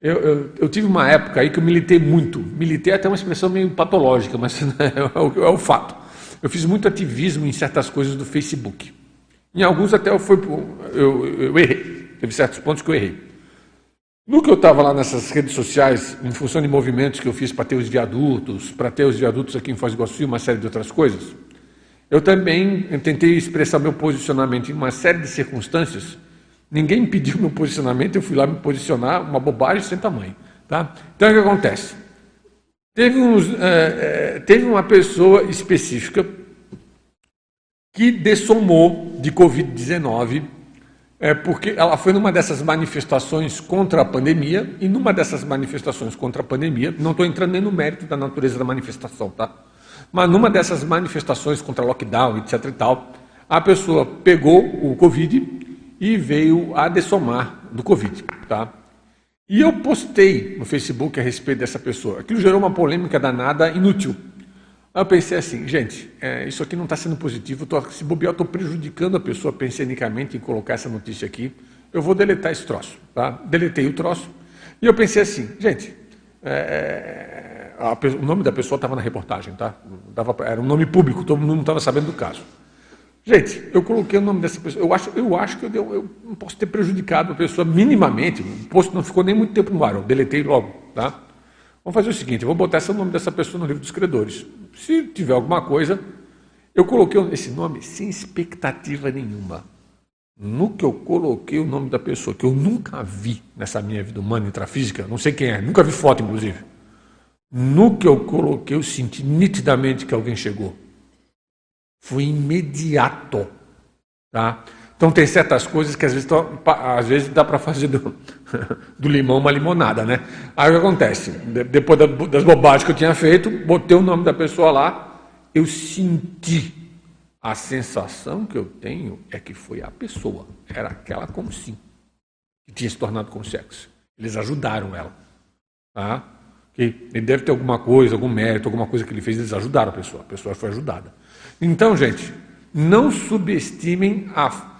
eu, eu, eu, tive uma época aí que eu militei muito. Militei até uma expressão meio patológica, mas é o, é o fato. Eu fiz muito ativismo em certas coisas do Facebook. Em alguns até eu, fui, eu, eu errei. Teve certos pontos que eu errei. No que eu estava lá nessas redes sociais, em função de movimentos que eu fiz para ter os viadutos, para ter os viadutos aqui em Foz do Iguaçu e uma série de outras coisas, eu também tentei expressar meu posicionamento em uma série de circunstâncias. Ninguém pediu meu posicionamento, eu fui lá me posicionar, uma bobagem sem tamanho. Tá? Então o que acontece? Teve, uns, é, é, teve uma pessoa específica que dessomou de Covid-19, é, porque ela foi numa dessas manifestações contra a pandemia, e numa dessas manifestações contra a pandemia, não estou entrando nem no mérito da natureza da manifestação, tá? Mas numa dessas manifestações contra lockdown, etc e tal, a pessoa pegou o Covid e veio a dessomar do Covid, tá? E eu postei no Facebook a respeito dessa pessoa. Aquilo gerou uma polêmica danada, inútil. Aí eu pensei assim, gente, é, isso aqui não está sendo positivo, tô, se bobear, estou prejudicando a pessoa pensenicamente em colocar essa notícia aqui. Eu vou deletar esse troço. Tá? Deletei o troço. E eu pensei assim, gente, é, a, o nome da pessoa estava na reportagem, tá? Dava, era um nome público, todo mundo estava sabendo do caso. Gente, eu coloquei o nome dessa pessoa. Eu acho, eu acho que eu, deu, eu não posso ter prejudicado a pessoa minimamente. O posto não ficou nem muito tempo no ar, eu deletei logo. Tá? Vamos fazer o seguinte: eu vou botar esse nome dessa pessoa no livro dos credores. Se tiver alguma coisa, eu coloquei esse nome sem expectativa nenhuma. No que eu coloquei o nome da pessoa, que eu nunca vi nessa minha vida humana intrafísica, não sei quem é, nunca vi foto, inclusive. No que eu coloquei, eu senti nitidamente que alguém chegou. Foi imediato. Tá? Então tem certas coisas que às vezes, às vezes dá para fazer do, do, limão uma limonada, né? Aí o que acontece? Depois das bobagens que eu tinha feito, botei o nome da pessoa lá, eu senti. A sensação que eu tenho é que foi a pessoa, era aquela como sim, que tinha se tornado com sexo. Eles ajudaram ela. Tá? Que ele deve ter alguma coisa, algum mérito, alguma coisa que ele fez, eles ajudaram a pessoa. A pessoa foi ajudada. Então, gente, não subestimem a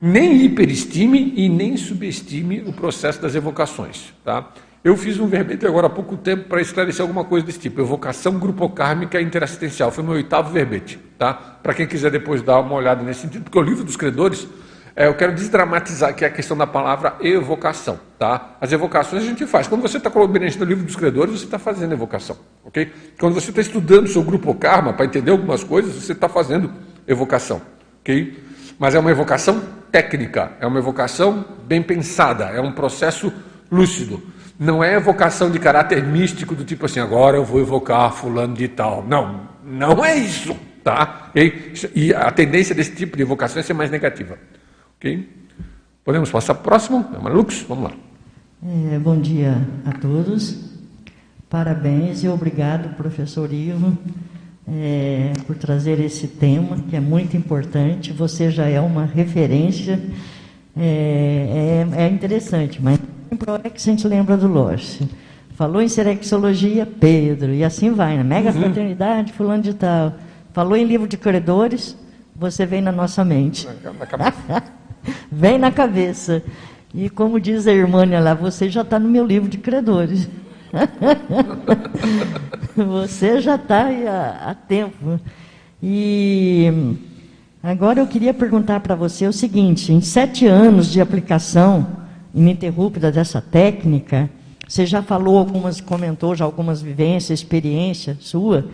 nem hiperestime e nem subestime o processo das evocações. Tá? Eu fiz um verbete agora há pouco tempo para esclarecer alguma coisa desse tipo. Evocação grupocármica interassistencial. Foi meu oitavo verbete. Tá? Para quem quiser depois dar uma olhada nesse sentido, porque o livro dos credores, é, eu quero desdramatizar aqui a questão da palavra evocação. Tá? As evocações a gente faz. Quando você está colaborando no livro dos credores, você está fazendo evocação. ok? Quando você está estudando seu grupo karma para entender algumas coisas, você está fazendo evocação. ok? Mas é uma evocação técnica, é uma evocação bem pensada, é um processo lúcido. Não é evocação de caráter místico do tipo assim, agora eu vou evocar fulano de tal. Não, não é isso, tá? E a tendência desse tipo de evocação é ser mais negativa. Ok? Podemos passar para o próximo? É Lux, vamos lá. É, bom dia a todos. Parabéns e obrigado, professor Ivo é, por trazer esse tema, que é muito importante. Você já é uma referência, é, é, é interessante, mas em Proex a gente lembra do Lorce. Falou em serexologia, Pedro, e assim vai, na né? mega uhum. fraternidade, fulano de tal. Falou em livro de credores, você vem na nossa mente. Na vem na cabeça. E como diz a irmã lá, você já está no meu livro de credores. Você já está há, há tempo. E agora eu queria perguntar para você o seguinte: em sete anos de aplicação ininterrupta dessa técnica, Você já falou algumas, comentou já algumas vivências, experiência sua.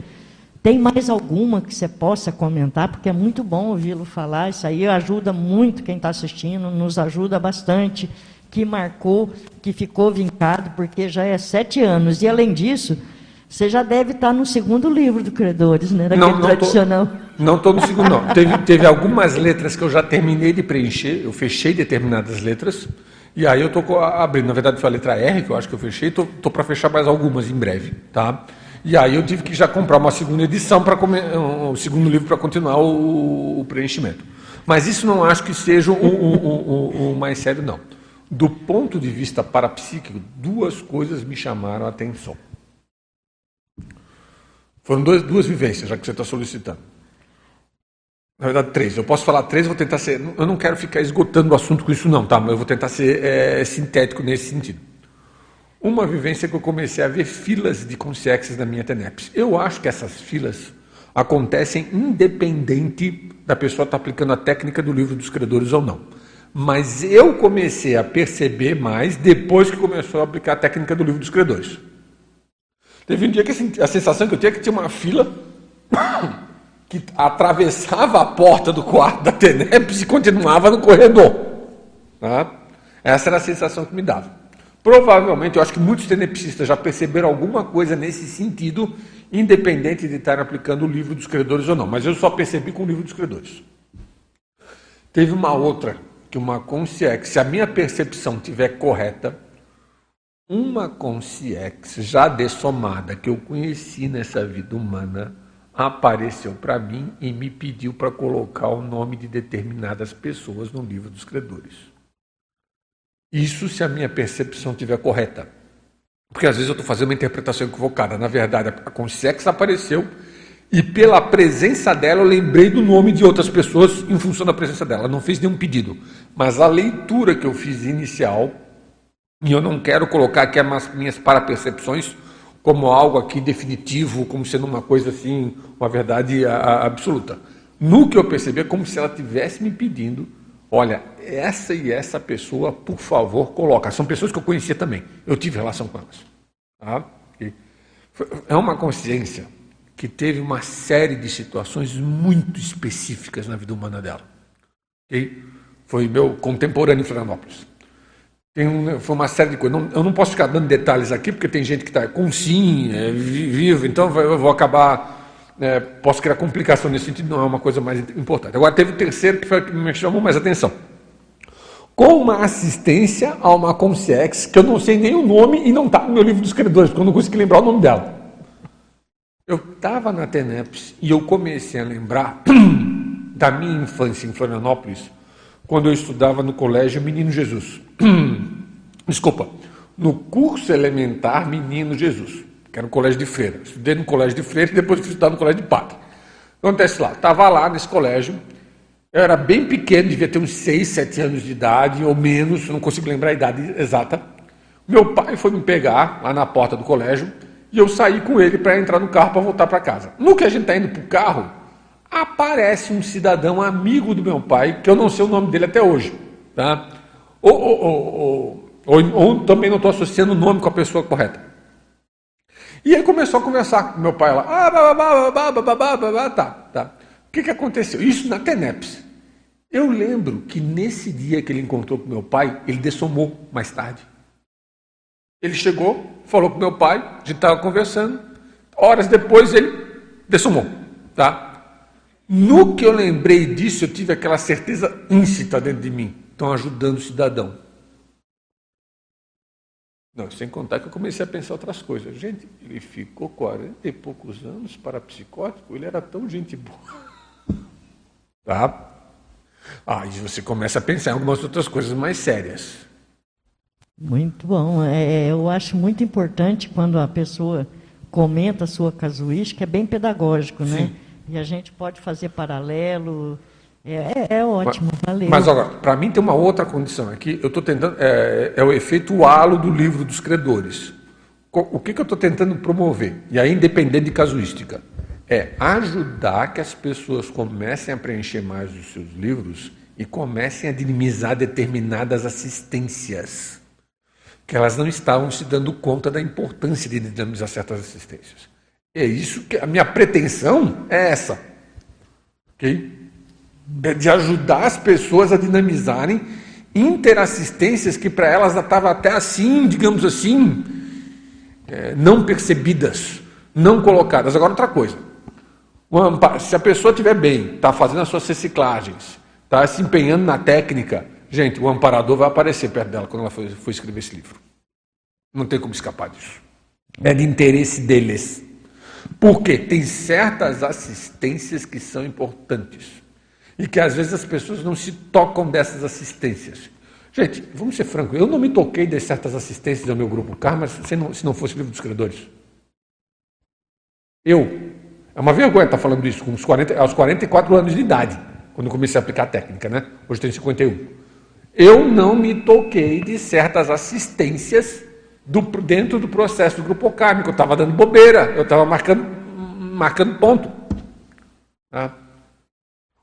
Tem mais alguma que você possa comentar? Porque é muito bom ouvi-lo falar. Isso aí ajuda muito quem está assistindo, nos ajuda bastante. Que marcou, que ficou vincado, porque já é sete anos. E além disso, você já deve estar no segundo livro do Credores, né? Daquele não, não tradicional. Tô, não estou no segundo, não. Teve, teve algumas letras que eu já terminei de preencher, eu fechei determinadas letras, e aí eu estou abrindo. Na verdade, foi a letra R que eu acho que eu fechei, estou para fechar mais algumas em breve, tá? E aí eu tive que já comprar uma segunda edição para um, um segundo livro para continuar o, o, preenchimento. Mas isso não acho que seja o, o, o mais sério, não. Do ponto de vista parapsíquico, duas coisas me chamaram a atenção. Foram duas, vivências, já que você está solicitando. Na verdade, três. Eu posso falar três, vou tentar ser. Eu não quero ficar esgotando o assunto com isso, não, tá? Mas eu vou tentar ser é, sintético nesse sentido. Uma vivência que eu comecei a ver filas de consciências na minha TENEPS. Eu acho que essas filas acontecem independente da pessoa estar tá aplicando a técnica do livro dos credores ou não. Mas eu comecei a perceber mais depois que começou a aplicar a técnica do livro dos credores. Teve um dia que a sensação que eu tinha é que tinha uma fila que atravessava a porta do quarto da TENEPS e continuava no corredor. Tá? Essa era a sensação que me dava. Provavelmente, eu acho que muitos tenepsistas já perceberam alguma coisa nesse sentido, independente de estar aplicando o livro dos credores ou não. Mas eu só percebi com o livro dos credores. Teve uma outra, que uma consciência, se a minha percepção estiver correta, uma consciência já dessomada que eu conheci nessa vida humana apareceu para mim e me pediu para colocar o nome de determinadas pessoas no livro dos credores. Isso se a minha percepção estiver correta. Porque às vezes eu estou fazendo uma interpretação equivocada. Na verdade, a consciência apareceu e pela presença dela eu lembrei do nome de outras pessoas em função da presença dela. não fiz nenhum pedido. Mas a leitura que eu fiz inicial e eu não quero colocar aqui as minhas parapercepções como algo aqui definitivo, como sendo uma coisa assim, uma verdade absoluta. No que eu percebi é como se ela tivesse me pedindo, olha, essa e essa pessoa, por favor, coloca. São pessoas que eu conhecia também. Eu tive relação com elas. Tá? É uma consciência que teve uma série de situações muito específicas na vida humana dela. Foi meu contemporâneo em Florianópolis. Um, foi uma série de coisas. Não, eu não posso ficar dando detalhes aqui, porque tem gente que está com sim, é, vivo, então eu vou acabar. É, posso criar complicação nesse sentido, não é uma coisa mais importante. Agora, teve o terceiro que, foi, que me chamou mais atenção. Com uma assistência a uma consciex, que eu não sei nem o nome e não está no meu livro dos credores, porque eu não consegui lembrar o nome dela. Eu estava na TENEPS e eu comecei a lembrar da minha infância em Florianópolis, quando eu estudava no colégio Menino Jesus. Desculpa, no curso elementar Menino Jesus, que era um colégio de freira. Estudei no colégio de freira e depois fui estudar no colégio de padre. Acontece lá, estava lá nesse colégio, eu era bem pequeno, devia ter uns 6, 7 anos de idade ou menos, não consigo lembrar a idade exata. Meu pai foi me pegar lá na porta do colégio e eu saí com ele para entrar no carro para voltar para casa. No que a gente está indo para o carro, aparece um cidadão amigo do meu pai, que eu não sei o nome dele até hoje. Tá? Ou, ou, ou, ou também não estou associando o nome com a pessoa correta. E ele começou a conversar com meu pai lá. Ah, babá, babá, babá, babá, tá, tá. O que, que aconteceu? Isso na TENEPS. Eu lembro que nesse dia que ele encontrou com meu pai, ele dessomou mais tarde. Ele chegou, falou com meu pai, a gente estava conversando. Horas depois ele dessomou. Tá? No que eu lembrei disso, eu tive aquela certeza íncita dentro de mim. Estão ajudando o cidadão. Não, sem contar que eu comecei a pensar outras coisas. Gente, ele ficou 40 e poucos anos para psicótico, ele era tão gente boa. Tá? Aí você começa a pensar em algumas outras coisas mais sérias. Muito bom. É, eu acho muito importante quando a pessoa comenta a sua casuística, é bem pedagógico, né? Sim. E a gente pode fazer paralelo. É, é, é ótimo, mas, valeu. Mas agora, para mim tem uma outra condição aqui. Eu estou tentando. É, é, o efeito halo do livro dos credores. O que, que eu estou tentando promover? E aí, independente de casuística, é ajudar que as pessoas comecem a preencher mais os seus livros e comecem a dinamizar determinadas assistências. que elas não estavam se dando conta da importância de dinamizar certas assistências. É isso que a minha pretensão é essa. Ok? De ajudar as pessoas a dinamizarem interassistências que para elas estavam até assim, digamos assim, é, não percebidas, não colocadas. Agora, outra coisa. Se a pessoa estiver bem, está fazendo as suas reciclagens, está se empenhando na técnica, gente, o amparador vai aparecer perto dela quando ela for, for escrever esse livro. Não tem como escapar disso. É de interesse deles. Porque tem certas assistências que são importantes. E que às vezes as pessoas não se tocam dessas assistências. Gente, vamos ser francos, eu não me toquei de certas assistências ao meu grupo Karma se não, se não fosse o livro dos credores. Eu. É uma vergonha estar falando isso com os 40, aos 44 anos de idade, quando comecei a aplicar a técnica, né? Hoje tenho 51. Eu não me toquei de certas assistências do, dentro do processo do grupo kármico. Eu estava dando bobeira, eu estava marcando, marcando ponto. Tá?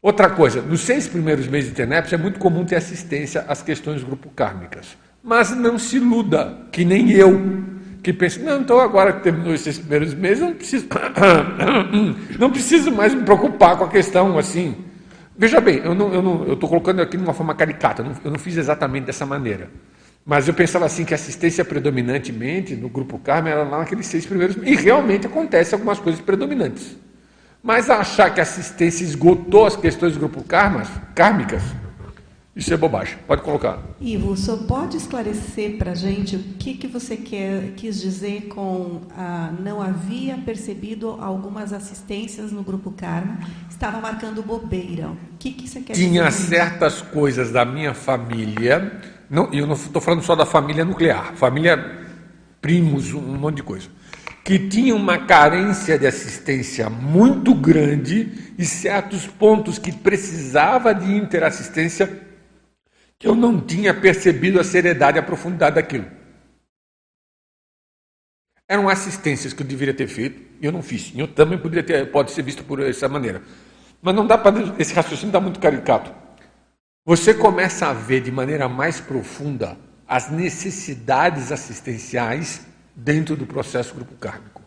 Outra coisa, nos seis primeiros meses de TENEPS é muito comum ter assistência às questões grupo kármicas. Mas não se iluda, que nem eu, que pensa, não, então agora que terminou esses primeiros meses, eu não preciso, não preciso mais me preocupar com a questão assim. Veja bem, eu estou eu eu colocando aqui de uma forma caricata, eu não, eu não fiz exatamente dessa maneira. Mas eu pensava assim que a assistência predominantemente no grupo Karma era lá naqueles seis primeiros. E realmente acontece algumas coisas predominantes. Mas achar que a assistência esgotou as questões do grupo karmas, kármicas, isso é bobagem. Pode colocar. Ivo, só pode esclarecer para a gente o que, que você quer, quis dizer com ah, não havia percebido algumas assistências no grupo Karma, estava marcando bobeira. O que, que você quer Tinha dizer? Tinha certas coisas da minha família, não, eu não estou falando só da família nuclear, família primos, um monte de coisa que tinha uma carência de assistência muito grande e certos pontos que precisava de interassistência que eu não tinha percebido a seriedade e a profundidade daquilo. Eram assistências que eu deveria ter feito e eu não fiz. Eu também poderia ter, pode ser visto por essa maneira. Mas não dá para esse raciocínio está muito caricato. Você começa a ver de maneira mais profunda as necessidades assistenciais dentro do processo grupo kármico.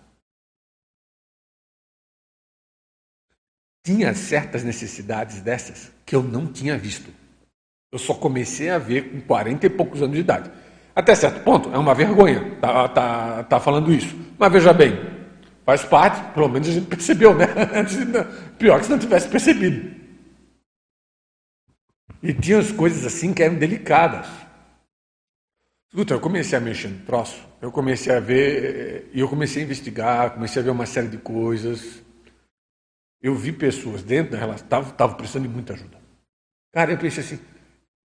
Tinha certas necessidades dessas que eu não tinha visto. Eu só comecei a ver com 40 e poucos anos de idade. Até certo ponto, é uma vergonha tá, tá, tá falando isso. Mas veja bem, faz parte, pelo menos a gente percebeu, né? Pior que se não tivesse percebido. E tinha as coisas assim que eram delicadas. Escuta, eu comecei a mexer no troço, eu comecei a ver, e eu comecei a investigar, comecei a ver uma série de coisas. Eu vi pessoas dentro da relação, estavam precisando de muita ajuda. Cara, eu pensei assim,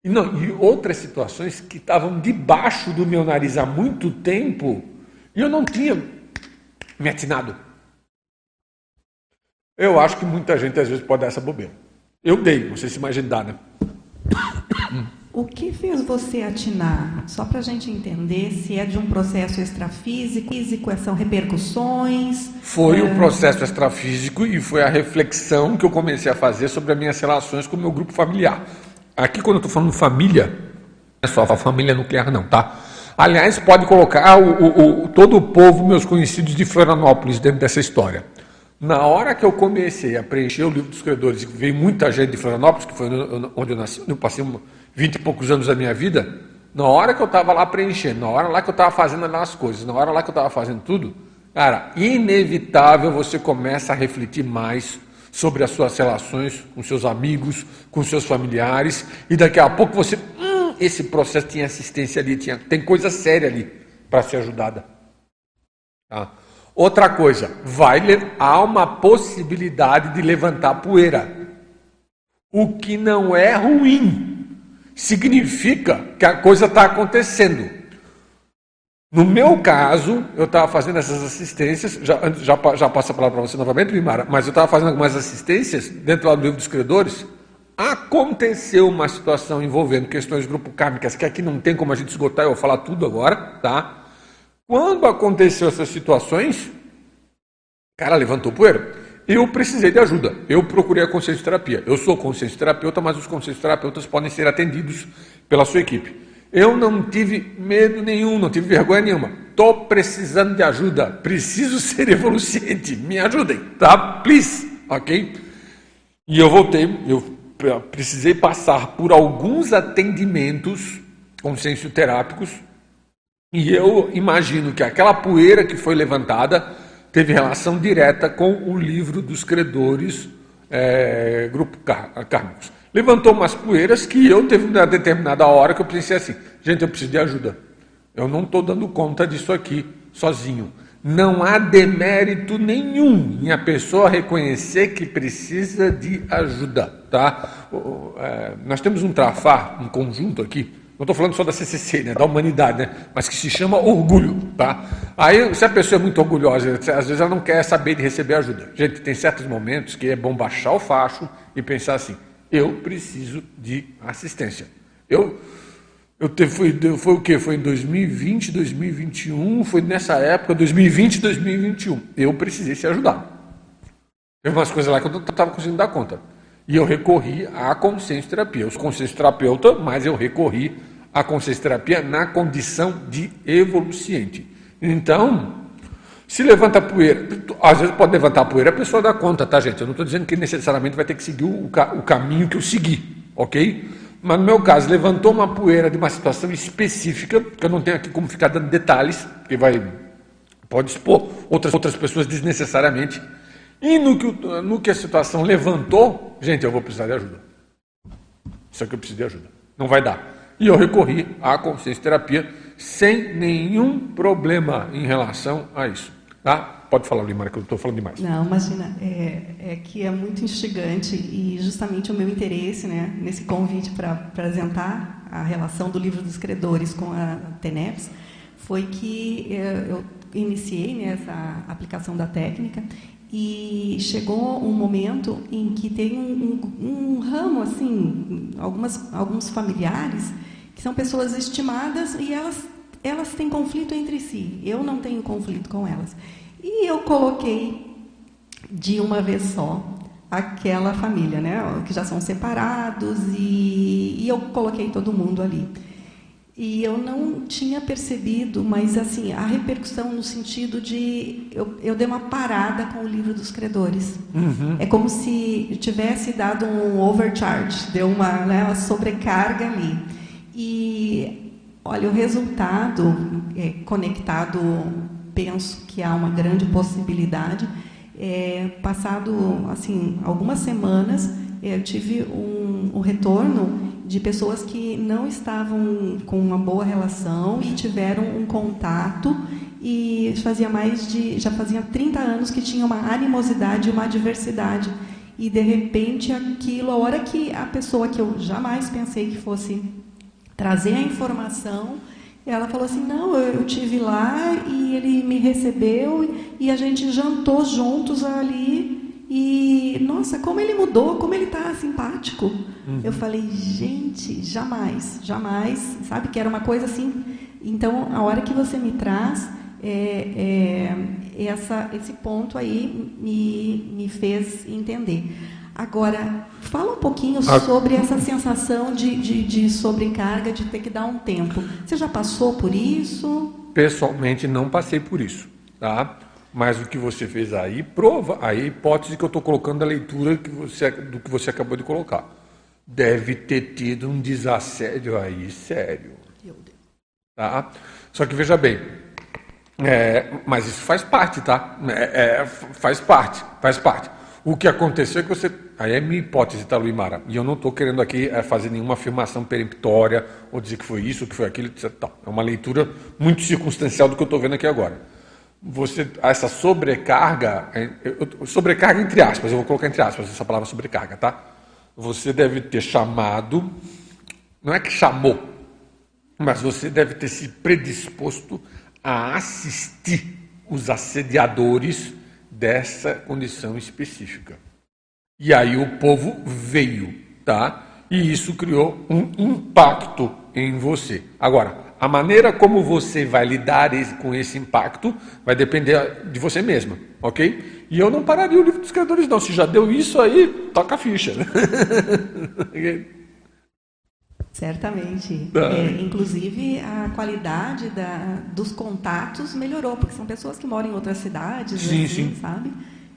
e, não, e outras situações que estavam debaixo do meu nariz há muito tempo, e eu não tinha me atinado. Eu acho que muita gente às vezes pode dar essa bobeira. Eu dei, não sei se imagina dar, né? O que fez você atinar? Só para a gente entender se é de um processo extrafísico, físico, são repercussões. Foi o um processo extrafísico e foi a reflexão que eu comecei a fazer sobre as minhas relações com o meu grupo familiar. Aqui, quando eu estou falando família, não é só a família nuclear, não, tá? Aliás, pode colocar o, o, o, todo o povo, meus conhecidos de Florianópolis, dentro dessa história. Na hora que eu comecei a preencher o livro dos credores, e veio muita gente de Florianópolis, que foi onde eu nasci, eu passei vinte e poucos anos da minha vida, na hora que eu estava lá preenchendo, na hora lá que eu estava fazendo as coisas, na hora lá que eu estava fazendo tudo, cara, inevitável você começa a refletir mais sobre as suas relações com seus amigos, com seus familiares, e daqui a pouco você, hum, esse processo tinha assistência ali, tinha, tem coisa séria ali para ser ajudada. Tá? Outra coisa, vai há uma possibilidade de levantar poeira, o que não é ruim significa que a coisa está acontecendo. No meu caso, eu estava fazendo essas assistências, já, já, já passo a palavra para você novamente, Mimara, mas eu estava fazendo algumas assistências dentro do livro dos credores. Aconteceu uma situação envolvendo questões grupo kármicas, que aqui não tem como a gente esgotar, eu vou falar tudo agora, tá? Quando aconteceu essas situações, cara levantou poeira. Eu precisei de ajuda. Eu procurei a consciência terapia. Eu sou consciência terapeuta, mas os consciência terapeutas podem ser atendidos pela sua equipe. Eu não tive medo nenhum, não tive vergonha nenhuma. Estou precisando de ajuda, preciso ser evoluciente, me ajudem, tá? Please, ok? E eu voltei, eu precisei passar por alguns atendimentos consciencioterápicos e eu imagino que aquela poeira que foi levantada teve relação direta com o livro dos credores, é, grupo kármicos. Levantou umas poeiras que eu teve uma determinada hora que eu pensei assim, gente, eu preciso de ajuda. Eu não estou dando conta disso aqui sozinho. Não há demérito nenhum em a pessoa reconhecer que precisa de ajuda, tá? É, nós temos um trafar, um conjunto aqui, não estou falando só da CCC, né, da humanidade, né, mas que se chama orgulho, tá? Aí, se a pessoa é muito orgulhosa, às vezes ela não quer saber de receber ajuda. Gente, tem certos momentos que é bom baixar o facho e pensar assim: eu preciso de assistência. Eu, eu teve, foi, foi o quê? Foi em 2020, 2021, foi nessa época, 2020, 2021. Eu precisei ser ajudado. Teve umas coisas lá que eu não estava conseguindo dar conta. E eu recorri à consciência terapia. Os consciência terapeuta, mas eu recorri à consciência terapia na condição de evoluciente. Então, se levanta poeira, às vezes pode levantar poeira, a pessoa dá conta, tá, gente? Eu não estou dizendo que necessariamente vai ter que seguir o, o caminho que eu segui, ok? Mas no meu caso, levantou uma poeira de uma situação específica, que eu não tenho aqui como ficar dando detalhes, que vai pode expor outras, outras pessoas desnecessariamente. E no que, no que a situação levantou, gente, eu vou precisar de ajuda. Só que eu preciso de ajuda. Não vai dar. E eu recorri à consciência terapia sem nenhum problema em relação a isso. Tá? Pode falar, Limara, que eu estou falando demais. Não, imagina, é, é, que é muito instigante e justamente o meu interesse né, nesse convite para apresentar a relação do livro dos credores com a TENEPS foi que é, eu iniciei né, essa aplicação da técnica e chegou um momento em que tem um, um, um ramo, assim, algumas, alguns familiares que são pessoas estimadas e elas, elas têm conflito entre si. Eu não tenho conflito com elas. E eu coloquei de uma vez só aquela família, né, que já são separados, e, e eu coloquei todo mundo ali. E eu não tinha percebido, mas assim, a repercussão no sentido de eu, eu dei uma parada com o livro dos credores. Uhum. É como se tivesse dado um overcharge, deu uma, né, uma sobrecarga ali. E olha, o resultado é, conectado penso que há uma grande possibilidade. É, passado assim algumas semanas, é, eu tive um, um retorno de pessoas que não estavam com uma boa relação e tiveram um contato e fazia mais de já fazia 30 anos que tinha uma animosidade, uma adversidade e de repente aquilo, a hora que a pessoa que eu jamais pensei que fosse trazer a informação ela falou assim: não, eu, eu tive lá e ele me recebeu e a gente jantou juntos ali. E, nossa, como ele mudou, como ele está simpático. Uhum. Eu falei, gente, jamais, jamais. Sabe que era uma coisa assim. Então, a hora que você me traz, é, é, essa, esse ponto aí me, me fez entender. Agora, fala um pouquinho ah. sobre essa sensação de, de, de, sobrecarga, de ter que dar um tempo. Você já passou por isso? Pessoalmente, não passei por isso, tá? Mas o que você fez aí prova a hipótese que eu estou colocando da leitura que você, do que você acabou de colocar. Deve ter tido um desassédio aí sério. Tá? Só que veja bem, é, mas isso faz parte, tá? É, é, faz parte, faz parte. O que aconteceu é que você. Aí é minha hipótese, tá, Luimara? E eu não estou querendo aqui é, fazer nenhuma afirmação peremptória ou dizer que foi isso, que foi aquilo, etc. É uma leitura muito circunstancial do que eu estou vendo aqui agora. Você, essa sobrecarga, é, sobrecarga entre aspas, eu vou colocar entre aspas essa palavra sobrecarga, tá? Você deve ter chamado, não é que chamou, mas você deve ter se predisposto a assistir os assediadores dessa condição específica. E aí o povo veio, tá? E isso criou um impacto em você. Agora, a maneira como você vai lidar com esse impacto vai depender de você mesma, ok? E eu não pararia o livro dos criadores, não. Se já deu isso aí, toca a ficha. Certamente. É, inclusive, a qualidade da, dos contatos melhorou, porque são pessoas que moram em outras cidades, sim, assim, sim. sabe?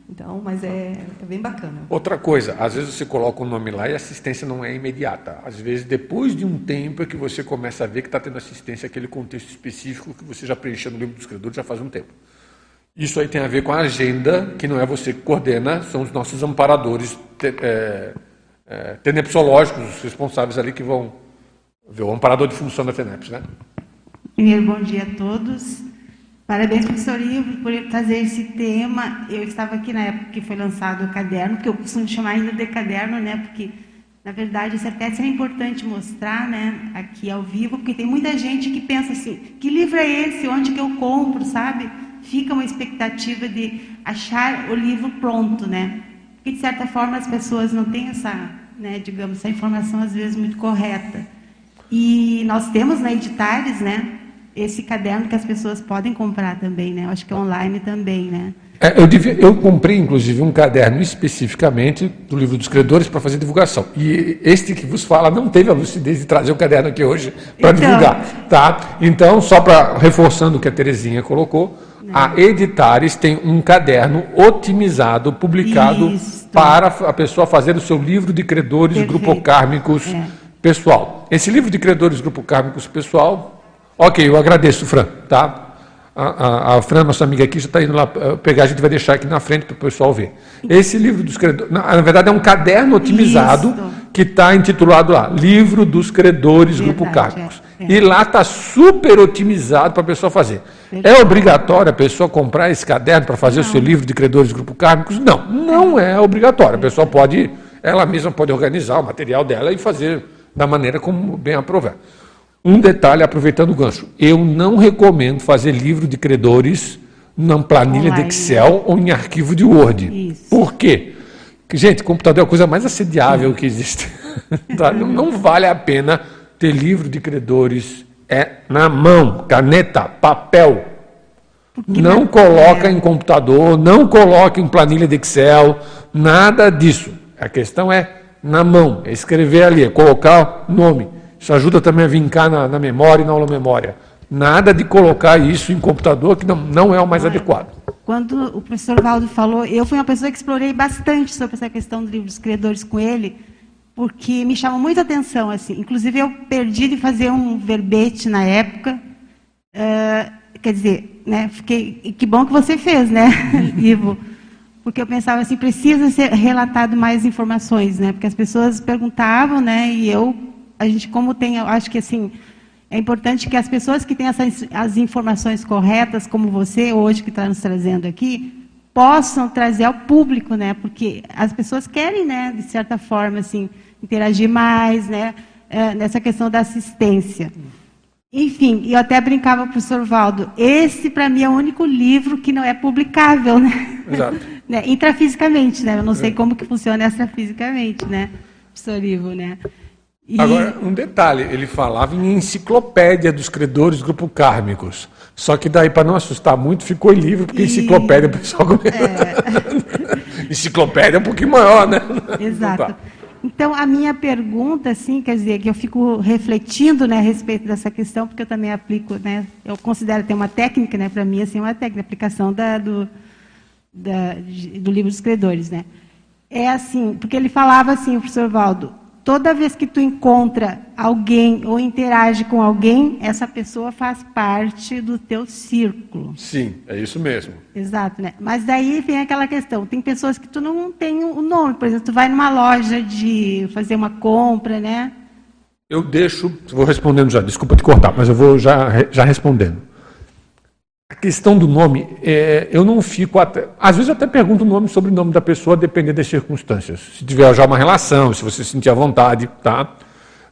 Então, mas é, é, bem bacana. Outra coisa, às vezes você coloca o um nome lá e a assistência não é imediata. Às vezes, depois de um tempo, é que você começa a ver que está tendo assistência aquele contexto específico que você já preencheu no livro dos credores já faz um tempo. Isso aí tem a ver com a agenda, que não é você que coordena, são os nossos amparadores te, é, é, tenepsológicos, os responsáveis ali que vão ver o amparador de função da FENEPS, né? Primeiro, bom dia a todos. Parabéns, professor Ivo, por trazer esse tema. Eu estava aqui na época que foi lançado o caderno, que eu costumo chamar ainda de caderno, né? Porque, na verdade, isso até é importante mostrar, né? Aqui ao vivo, porque tem muita gente que pensa assim, que livro é esse? Onde que eu compro, sabe? Fica uma expectativa de achar o livro pronto, né? Porque, de certa forma, as pessoas não têm essa, né, digamos, essa informação, às vezes, muito correta. E nós temos na Editares, né, esse caderno que as pessoas podem comprar também, né? Acho que é online também, né? É, eu, devia, eu, comprei, inclusive, um caderno especificamente do livro dos credores para fazer divulgação. E este que vos fala não teve a lucidez de trazer o caderno aqui hoje para então... divulgar. Tá? Então, só para reforçando o que a Terezinha colocou, não. a Editares tem um caderno otimizado, publicado Isso. para a pessoa fazer o seu livro de credores Perfeito. grupo kármicos. É pessoal. Esse livro de credores grupo Kármicos pessoal, ok, eu agradeço, Fran, tá? A, a, a Fran, nossa amiga aqui, já está indo lá uh, pegar, a gente vai deixar aqui na frente para o pessoal ver. Esse livro dos credores, na, na verdade é um caderno otimizado Isso. que está intitulado lá, Livro dos Credores verdade, Grupo Kármicos. É, é. E lá está super otimizado para a pessoa fazer. Verdade. É obrigatório a pessoa comprar esse caderno para fazer não. o seu livro de credores Grupo Kármicos? Não, não é obrigatório. A pessoa pode, ela mesma pode organizar o material dela e fazer da maneira como bem aprovar. Um detalhe, aproveitando o gancho, eu não recomendo fazer livro de credores na planilha Online. de Excel ou em arquivo de Word. Isso. Por quê? Gente, computador é a coisa mais assediável que existe. tá? não, não vale a pena ter livro de credores é na mão, caneta, papel. Porque não coloca é. em computador, não coloca em planilha de Excel, nada disso. A questão é na mão, é escrever ali, é colocar nome. Isso ajuda também a vincar na, na memória e na aula memória. Nada de colocar isso em computador, que não, não é o mais adequado. Quando o professor Valdo falou, eu fui uma pessoa que explorei bastante sobre essa questão do livro dos credores com ele, porque me chamou muita atenção. assim. Inclusive, eu perdi de fazer um verbete na época. Uh, quer dizer, né, fiquei, que bom que você fez, né, Ivo? Porque eu pensava assim, precisa ser relatado mais informações, né? Porque as pessoas perguntavam, né? E eu, a gente como tem, eu acho que assim, é importante que as pessoas que têm essas, as informações corretas, como você hoje que está nos trazendo aqui, possam trazer ao público, né? Porque as pessoas querem, né? De certa forma, assim, interagir mais, né? É, nessa questão da assistência. Enfim, eu até brincava com o professor Valdo, esse para mim é o único livro que não é publicável, né? Exato. né? Intrafisicamente, né? Eu não sei é. como que funciona extrafisicamente, né? Professor Ivo, né? E... Agora, um detalhe, ele falava em enciclopédia dos credores grupo kármicos. Só que daí, para não assustar muito, ficou em livro, porque e... enciclopédia o pessoal... É... enciclopédia é um pouquinho maior, né? Exato. Então, a minha pergunta, assim, quer dizer, que eu fico refletindo né, a respeito dessa questão, porque eu também aplico, né, eu considero ter uma técnica, né, para mim, assim, uma técnica, aplicação da, do, da, do livro dos credores, né. É assim, porque ele falava assim, o professor Valdo, toda vez que tu encontra alguém ou interage com alguém, essa pessoa faz parte do teu círculo. Sim, é isso mesmo. Exato, né? Mas daí vem aquela questão, tem pessoas que tu não tem o nome, por exemplo, tu vai numa loja de fazer uma compra, né? Eu deixo, vou respondendo já, desculpa te cortar, mas eu vou já, já respondendo. A questão do nome, é, eu não fico até. Às vezes eu até pergunto o nome sobre o nome da pessoa, dependendo das circunstâncias. Se tiver já uma relação, se você sentir à vontade, tá?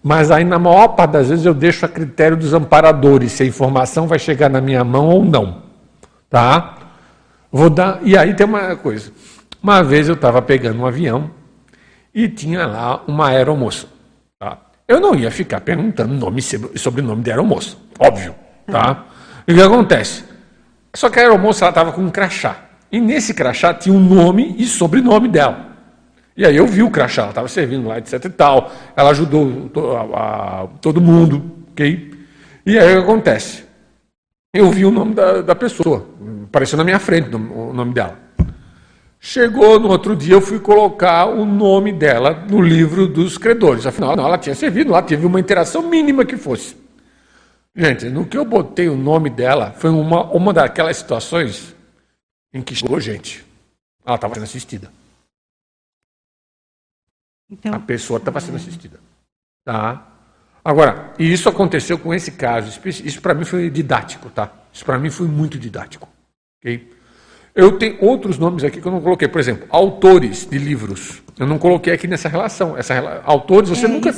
Mas aí, na maior parte das vezes, eu deixo a critério dos amparadores se a informação vai chegar na minha mão ou não. Tá? Vou dar. E aí tem uma coisa. Uma vez eu estava pegando um avião e tinha lá uma aeromoça. Tá? Eu não ia ficar perguntando nome e sobrenome de aeromoça, óbvio. Tá? E o que acontece? Só que a aeromoça estava com um crachá. E nesse crachá tinha o um nome e sobrenome dela. E aí eu vi o crachá, ela estava servindo lá, etc e tal. Ela ajudou a, a, todo mundo, ok? E aí o que acontece? Eu vi o nome da, da pessoa, apareceu na minha frente o nome dela. Chegou no outro dia, eu fui colocar o nome dela no livro dos credores. Afinal, ela tinha servido lá, teve uma interação mínima que fosse. Gente, no que eu botei o nome dela, foi uma, uma daquelas situações em que chegou gente. Ela estava sendo assistida. Então, a pessoa estava sendo assistida. Tá? Agora, e isso aconteceu com esse caso. Isso para mim foi didático, tá? Isso para mim foi muito didático. ok? Eu tenho outros nomes aqui que eu não coloquei. Por exemplo, autores de livros. Eu não coloquei aqui nessa relação. Essa autores, você é nunca.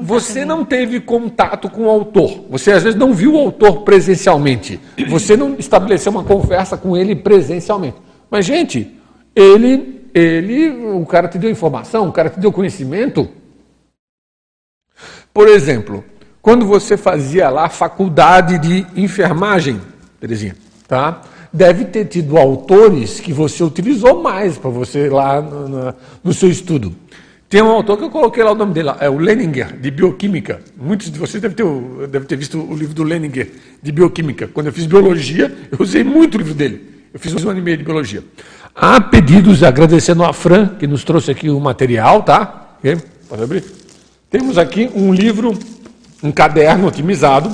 você também. não teve contato com o autor. Você às vezes não viu o autor presencialmente. Você não estabeleceu uma conversa com ele presencialmente. Mas, gente, ele, ele, o cara te deu informação, o cara te deu conhecimento. Por exemplo, quando você fazia lá a faculdade de enfermagem, Terezinha, tá? Deve ter tido autores que você utilizou mais para você lá no, no, no, seu estudo. Tem um autor que eu coloquei lá o nome dele, é o Leninger, de Bioquímica. Muitos de vocês devem ter, devem ter visto o livro do Leninger, de Bioquímica. Quando eu fiz Biologia, eu usei muito o livro dele. Eu fiz um ano e meio de Biologia. Há pedidos, agradecendo a Fran, que nos trouxe aqui o material, tá? Okay? Pode abrir? Temos aqui um livro, um caderno otimizado,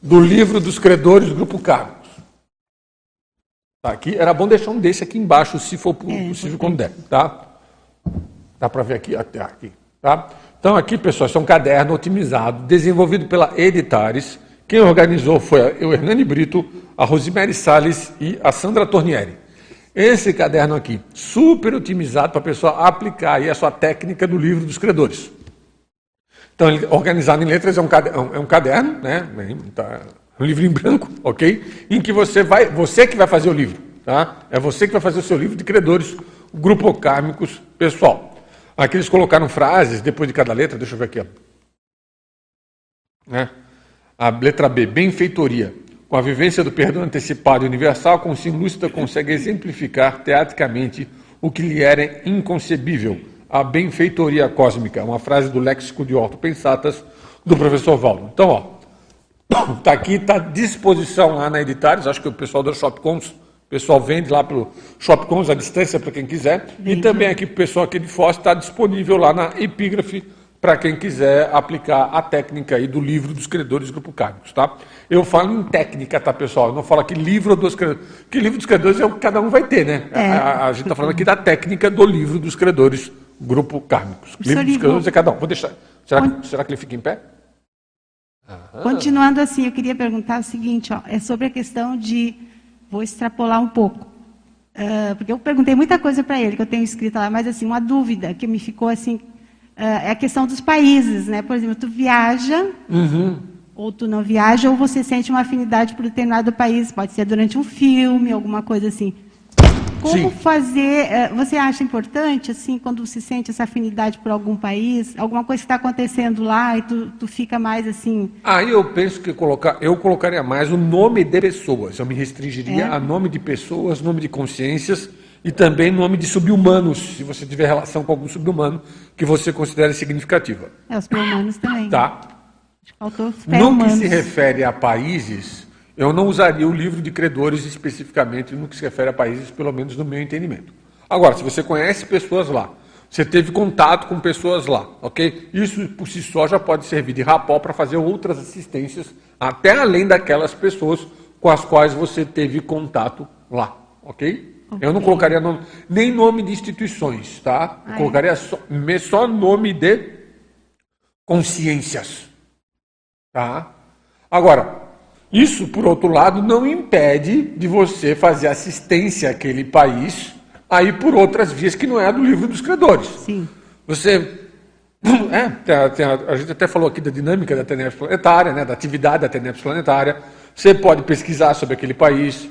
do livro dos credores do Grupo Cargo. Tá, aqui, era bom deixar um desse aqui embaixo, se for é, possível, quando der. Tá? Dá para ver aqui, até aqui. Tá? Então, aqui, pessoal, isso é um caderno otimizado, desenvolvido pela Editares. Quem organizou foi o Hernani Brito, a Rosemary Salles e a Sandra Tornieri. Esse caderno aqui, super otimizado para a pessoa aplicar aí a sua técnica do livro dos credores. Então, organizado em letras, é um caderno, é um caderno né? Tá, um livro em branco, ok? Em que você vai, você que vai fazer o livro, tá? É você que vai fazer o seu livro de credores, grupo kármicos pessoal. Aqui eles colocaram frases depois de cada letra, deixa eu ver aqui, ó. Né? A letra B, benfeitoria. Com a vivência do perdão antecipado e universal, sim lúcida consegue exemplificar teatricamente o que lhe era inconcebível. A benfeitoria cósmica, uma frase do léxico de Orto Pensatas do professor Valdo. Então, ó, Está aqui, está à disposição lá na Editares, acho que o pessoal do Shopcons, o pessoal vende lá pelo Shopcons à distância para quem quiser. E também aqui o pessoal aqui de Foz está disponível lá na Epígrafe para quem quiser aplicar a técnica aí do livro dos credores do Grupo Cargos, tá? Eu falo em técnica, tá, pessoal? Eu não falo aqui livro dos credores, que livro dos credores é o que cada um vai ter, né? É. A, a, gente está falando aqui da técnica do livro dos credores, Grupo Cargos. Livro dos credores é cada um. Vou deixar. Será, será que ele fica em pé? Aham. Continuando assim, eu queria perguntar o seguinte, ó, é sobre a questão de, vou extrapolar um pouco, uh, porque eu perguntei muita coisa para ele que eu tenho escrito lá, mas assim uma dúvida que me ficou assim uh, é a questão dos países, né? Por exemplo, tu viaja uhum. ou tu não viaja ou você sente uma afinidade por determinado país, pode ser durante um filme, alguma coisa assim. Como Sim. fazer? Eh, você acha importante, assim, quando se sente essa afinidade por algum país, alguma coisa que está acontecendo lá e tu, tu fica mais assim? Aí eu penso que colocar, eu colocaria mais o nome de pessoas. Eu me restringiria é. a nome de pessoas, nome de consciências e também nome de subhumanos, se você tiver relação com algum subhumano que você considere significativa. É, os subhumanos também. Tá. Faltou no que se refere a países, eu não usaria o livro de credores especificamente no que se refere a países, pelo menos no meu entendimento. Agora, se você conhece pessoas lá, você teve contato com pessoas lá, ok? Isso por si só já pode servir de rapó para fazer outras assistências, até além daquelas pessoas com as quais você teve contato lá, ok? Eu não colocaria nome, nem nome de instituições, tá? Eu colocaria só, só nome de consciências, tá? Agora, isso, por outro lado, não impede de você fazer assistência àquele país aí por outras vias que não é a do livro dos credores. Sim. Você. É, tem, tem, a gente até falou aqui da dinâmica da TENEPS planetária, né, da atividade da TENEPS planetária. Você pode pesquisar sobre aquele país.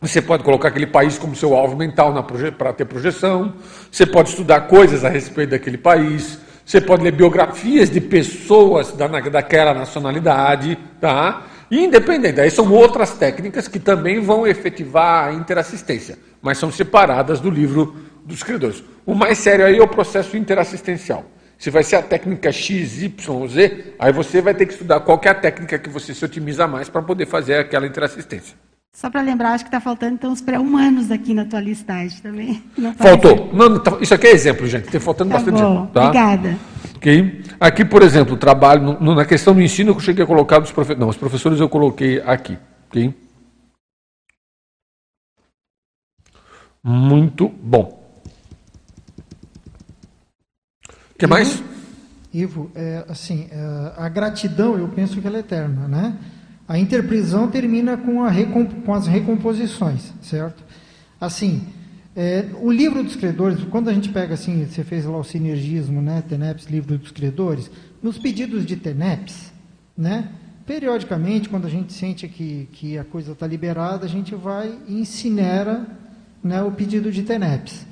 Você pode colocar aquele país como seu alvo mental para ter projeção. Você pode estudar coisas a respeito daquele país. Você pode ler biografias de pessoas da, daquela nacionalidade, tá? Independente, aí são outras técnicas que também vão efetivar a interassistência, mas são separadas do livro dos credores. O mais sério aí é o processo interassistencial. Se vai ser a técnica X, Y, Z, aí você vai ter que estudar qual é a técnica que você se otimiza mais para poder fazer aquela interassistência. Só para lembrar, acho que está faltando então os pré-humanos aqui na tua listagem também. Faltou. Não, tá, isso aqui é exemplo, gente. Tem faltando tá bastante. Bom. Tá? Obrigada. Okay. Aqui, por exemplo, o trabalho no, na questão do ensino eu cheguei a colocar os professores. Não, os professores eu coloquei aqui. Okay? Muito bom. O que mais? Ivo, é, assim, é, a gratidão eu penso que ela é eterna, né? A interprisão termina com, a com as recomposições, certo? Assim, é, o livro dos credores, quando a gente pega assim, você fez lá o sinergismo, né? TENEPS, livro dos credores, nos pedidos de TENEPS, né? Periodicamente, quando a gente sente que, que a coisa está liberada, a gente vai e incinera né, o pedido de TENEPS.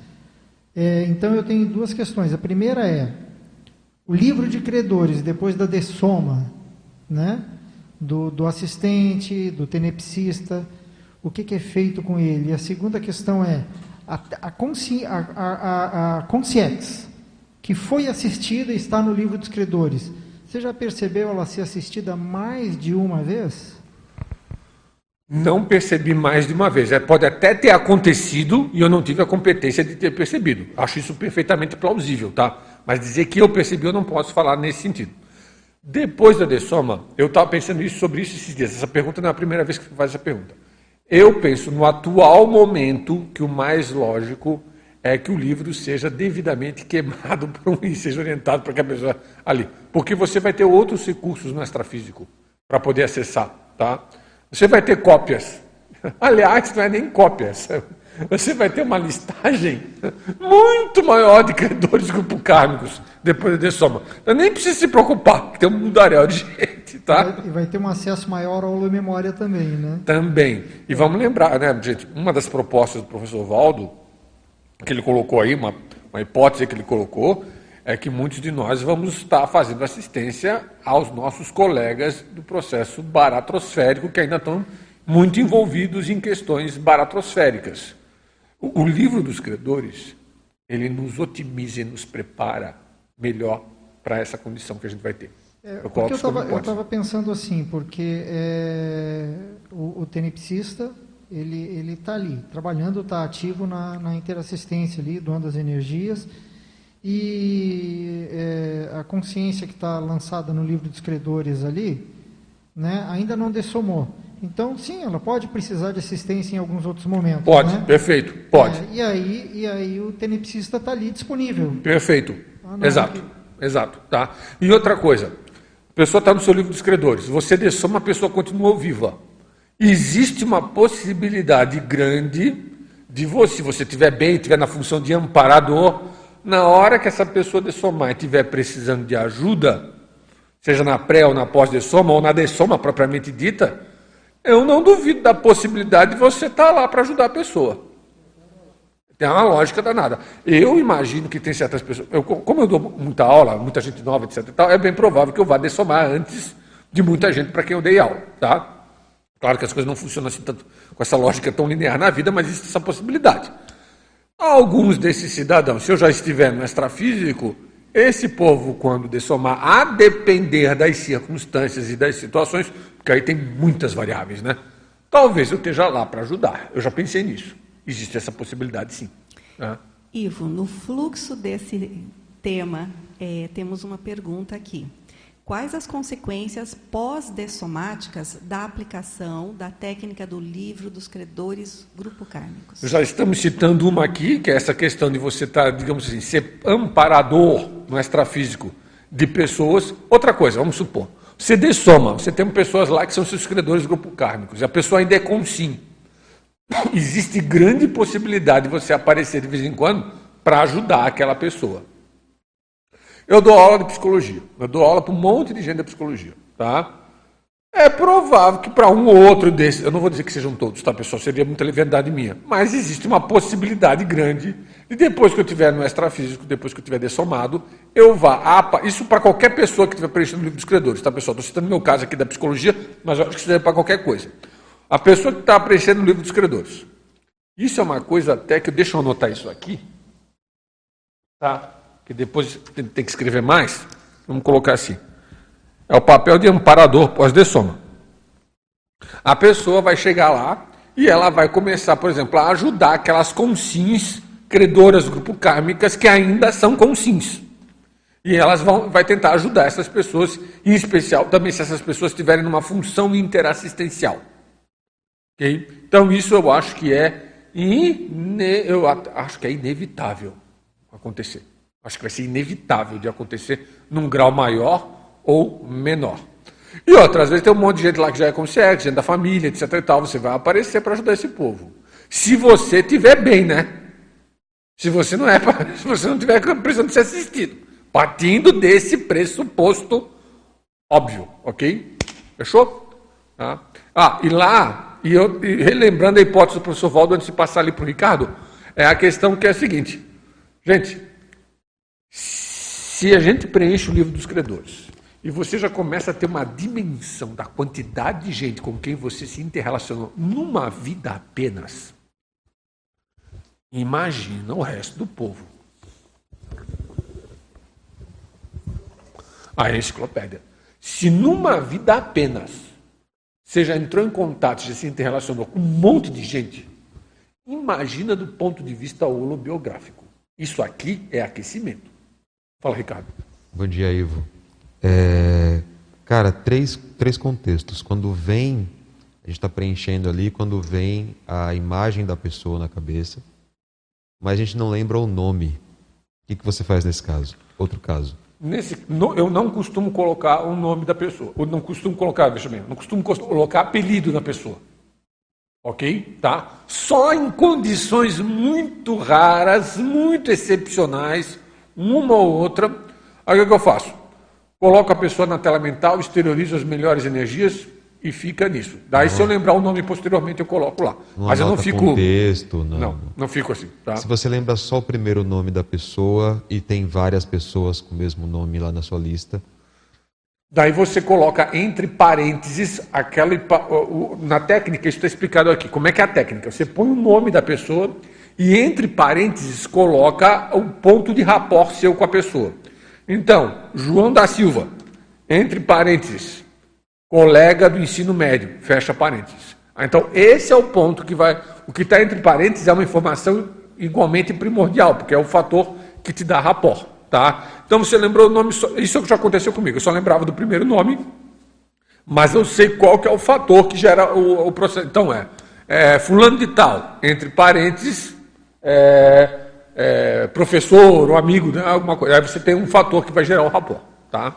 É, então, eu tenho duas questões. A primeira é, o livro de credores, depois da dessoma, né? do, do assistente, do tenepsista, o que, que, é feito com ele. E a segunda questão é a, a, consci, a, a, a que foi assistida e está no livro dos credores. Você já percebeu ela ser assistida mais de uma vez? Não percebi mais de uma vez. É, pode até ter acontecido e eu não tive a competência de ter percebido. Acho isso perfeitamente plausível, tá? Mas dizer que eu percebi, eu não posso falar nesse sentido. Depois da dessoma, eu estava pensando isso, sobre isso esses dias. Essa pergunta não é a primeira vez que faz essa pergunta. Eu penso no atual momento que o mais lógico é que o livro seja devidamente queimado e seja orientado para que a pessoa ali. Porque você vai ter outros recursos no extrafísico para poder acessar. Tá? Você vai ter cópias. Aliás, não é nem cópias você vai ter uma listagem muito maior de credores grupo kármicos depois da soma. Então nem precisa se preocupar, que tem um mundaréu de gente, tá? E vai ter um acesso maior ao aula memória também, né? Também. E vamos lembrar, né, gente, uma das propostas do professor Valdo, que ele colocou aí, uma, uma hipótese que ele colocou, é que muitos de nós vamos estar fazendo assistência aos nossos colegas do processo baratrosférico, que ainda estão muito envolvidos em questões baratrosféricas. O, o livro dos credores, ele nos otimiza e nos prepara melhor para essa condição que a gente vai ter. É, eu porque eu estava pensando assim, porque é, o, o tenepsista, ele ele está ali, trabalhando, está ativo na, na interassistência ali, doando as energias, e é, a consciência que está lançada no livro dos credores ali, né, ainda não dessomou. Então, sim, ela pode precisar de assistência em alguns outros momentos. Pode, né? perfeito, pode. É, e, aí, e aí o tenepsista está ali disponível. Perfeito, ah, exato, que... exato. Tá? E outra coisa, pessoa está no seu livro dos credores, você dessoma, a pessoa continuou viva. Existe uma possibilidade grande de você, se você estiver bem, estiver na função de amparador, na hora que essa pessoa dessomar e estiver precisando de ajuda, seja na pré ou na pós-dessoma, ou na dessoma propriamente dita, eu não duvido da possibilidade de você estar tá lá para ajudar a pessoa. Tem uma lógica danada. Eu imagino que tem certas pessoas. Eu, como eu dou muita aula, muita gente nova, etc. Tal, é bem provável que eu vá dessomar antes de muita gente para quem eu dei aula. Tá? Claro que as coisas não funcionam assim tanto, com essa lógica tão linear na vida, mas existe essa possibilidade. Alguns desses cidadãos, se eu já estiver no extrafísico, esse povo, quando dessomar, a depender das circunstâncias e das situações, porque aí tem muitas variáveis, né? Talvez eu esteja lá para ajudar. Eu já pensei nisso. Existe essa possibilidade, sim. Ivo, no fluxo desse tema, é, temos uma pergunta aqui. Quais as consequências pós-dessomáticas da aplicação da técnica do livro dos credores grupo kármicos? Já estamos citando uma aqui, que é essa questão de você estar, tá, digamos assim, ser amparador no extrafísico de pessoas. Outra coisa, vamos supor, você dessoma, você tem pessoas lá que são seus credores grupo kármicos, e a pessoa ainda é consim. Existe grande possibilidade de você aparecer de vez em quando para ajudar aquela pessoa. Eu dou aula de psicologia, eu dou aula para um monte de gente da psicologia, tá? É provável que para um ou outro desses, eu não vou dizer que sejam todos, tá, pessoal? Seria muita leviandade minha. Mas existe uma possibilidade grande de depois que eu tiver no extrafísico, depois que eu tiver dessomado, eu vá. isso para qualquer pessoa que estiver preenchendo o livro dos credores, tá, pessoal? Estou citando meu caso aqui da psicologia, mas eu acho que isso serve para qualquer coisa. A pessoa que está preenchendo o livro dos credores. Isso é uma coisa até que, deixa eu anotar isso aqui, tá? Que depois tem que escrever mais. Vamos colocar assim. É o papel de amparador pós-dessoma. A pessoa vai chegar lá e ela vai começar, por exemplo, a ajudar aquelas consins credoras grupo kármicas que ainda são consins. E elas vão vai tentar ajudar essas pessoas, em especial também se essas pessoas estiverem numa função interassistencial. Okay? Então isso eu acho que é ine, eu acho que é inevitável acontecer. Acho que vai ser inevitável de acontecer num grau maior ou menor. E outras vezes tem um monte de gente lá que já é consciente, gente da família, etc e tal, você vai aparecer para ajudar esse povo. Se você tiver bem, né? Se você não é, se você não tiver precisando ser assistido. Partindo desse pressuposto óbvio, ok? Fechou? Tá? Ah, e lá, e eu e relembrando a hipótese do professor Valdo antes de passar ali para o Ricardo, é a questão que é a seguinte. Gente, se a gente preenche o livro dos credores e você já começa a ter uma dimensão da quantidade de gente com quem você se interrelacionou numa vida apenas, imagina o resto do povo. A enciclopédia. Se numa vida apenas você já entrou em contato, já se interrelacionou com um monte de gente, imagina do ponto de vista holobiográfico. Isso aqui é aquecimento. Fala, Ricardo. Bom dia, Ivo. É, cara, três, três contextos. Quando vem, a gente está preenchendo ali, quando vem a imagem da pessoa na cabeça, mas a gente não lembra o nome. O que, que você faz nesse caso? Outro caso. Nesse, no, eu não costumo colocar o nome da pessoa. Eu não costumo colocar, eu ver, não costumo colocar apelido na pessoa. Ok? Tá? Só em condições muito raras, muito excepcionais, uma ou outra, aí o que eu faço? Coloco a pessoa na tela mental, exteriorizo as melhores energias e fica nisso. Daí, se eu lembrar o nome posteriormente, eu coloco lá. Não Mas eu não fico. Contexto, não. não, não fico assim. Tá? Se você lembra só o primeiro nome da pessoa e tem várias pessoas com o mesmo nome lá na sua lista, Daí você coloca entre parênteses aquela. Na técnica, isso está explicado aqui. Como é que é a técnica? Você põe o nome da pessoa e entre parênteses coloca o ponto de rapport seu com a pessoa. Então, João da Silva, entre parênteses, colega do ensino médio, fecha parênteses. Ah, então, esse é o ponto que vai. O que está entre parênteses é uma informação igualmente primordial, porque é o fator que te dá rapport. Tá? Então você lembrou o nome, isso já aconteceu comigo, eu só lembrava do primeiro nome, mas eu sei qual que é o fator que gera o, o processo. Então é, é, fulano de tal, entre parênteses, é, é, professor ou amigo, né, alguma coisa. Aí você tem um fator que vai gerar o rapport. Tá?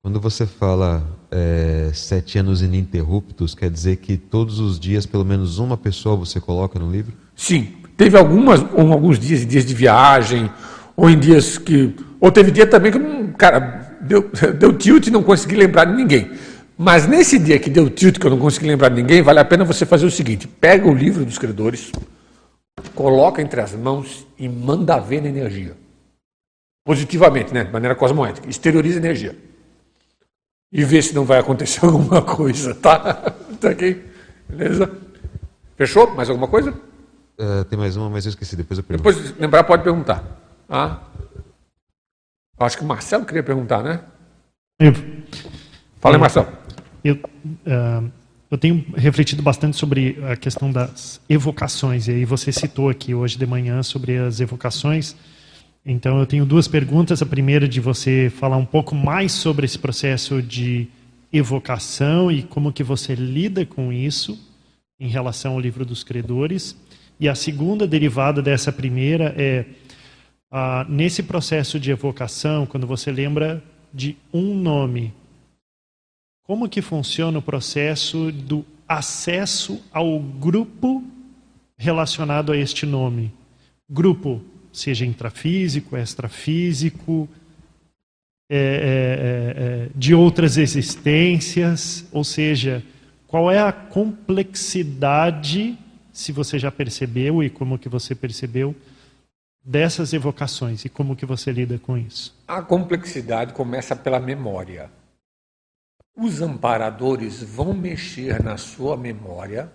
Quando você fala é, sete anos ininterruptos, quer dizer que todos os dias, pelo menos uma pessoa você coloca no livro? Sim. Teve algumas, alguns dias, dias de viagem, ou em dias que. Ou teve dia também que, cara, deu, deu tilt e não consegui lembrar de ninguém. Mas nesse dia que deu tilt, que eu não consegui lembrar de ninguém, vale a pena você fazer o seguinte: pega o livro dos credores, coloca entre as mãos e manda ver na energia. Positivamente, né? De maneira cosmoética. Exterioriza energia. E vê se não vai acontecer alguma coisa, tá? Tá aqui? Beleza? Fechou? Mais alguma coisa? Uh, tem mais uma, mas eu esqueci. Depois eu pergunto. Depois lembrar, pode perguntar. Ah. Acho que o Marcelo queria perguntar, né? Eu, Fala aí, Marcelo. Eu, uh, eu tenho refletido bastante sobre a questão das evocações, e aí você citou aqui hoje de manhã sobre as evocações. Então, eu tenho duas perguntas. A primeira de você falar um pouco mais sobre esse processo de evocação e como que você lida com isso em relação ao livro dos credores. E a segunda derivada dessa primeira é ah, nesse processo de evocação, quando você lembra de um nome, como que funciona o processo do acesso ao grupo relacionado a este nome? Grupo, seja intrafísico, extrafísico, é, é, é, é de outras existências, ou seja, qual é a complexidade, se você já percebeu e como que você percebeu, dessas evocações e como que você lida com isso? A complexidade começa pela memória. Os amparadores vão mexer na sua memória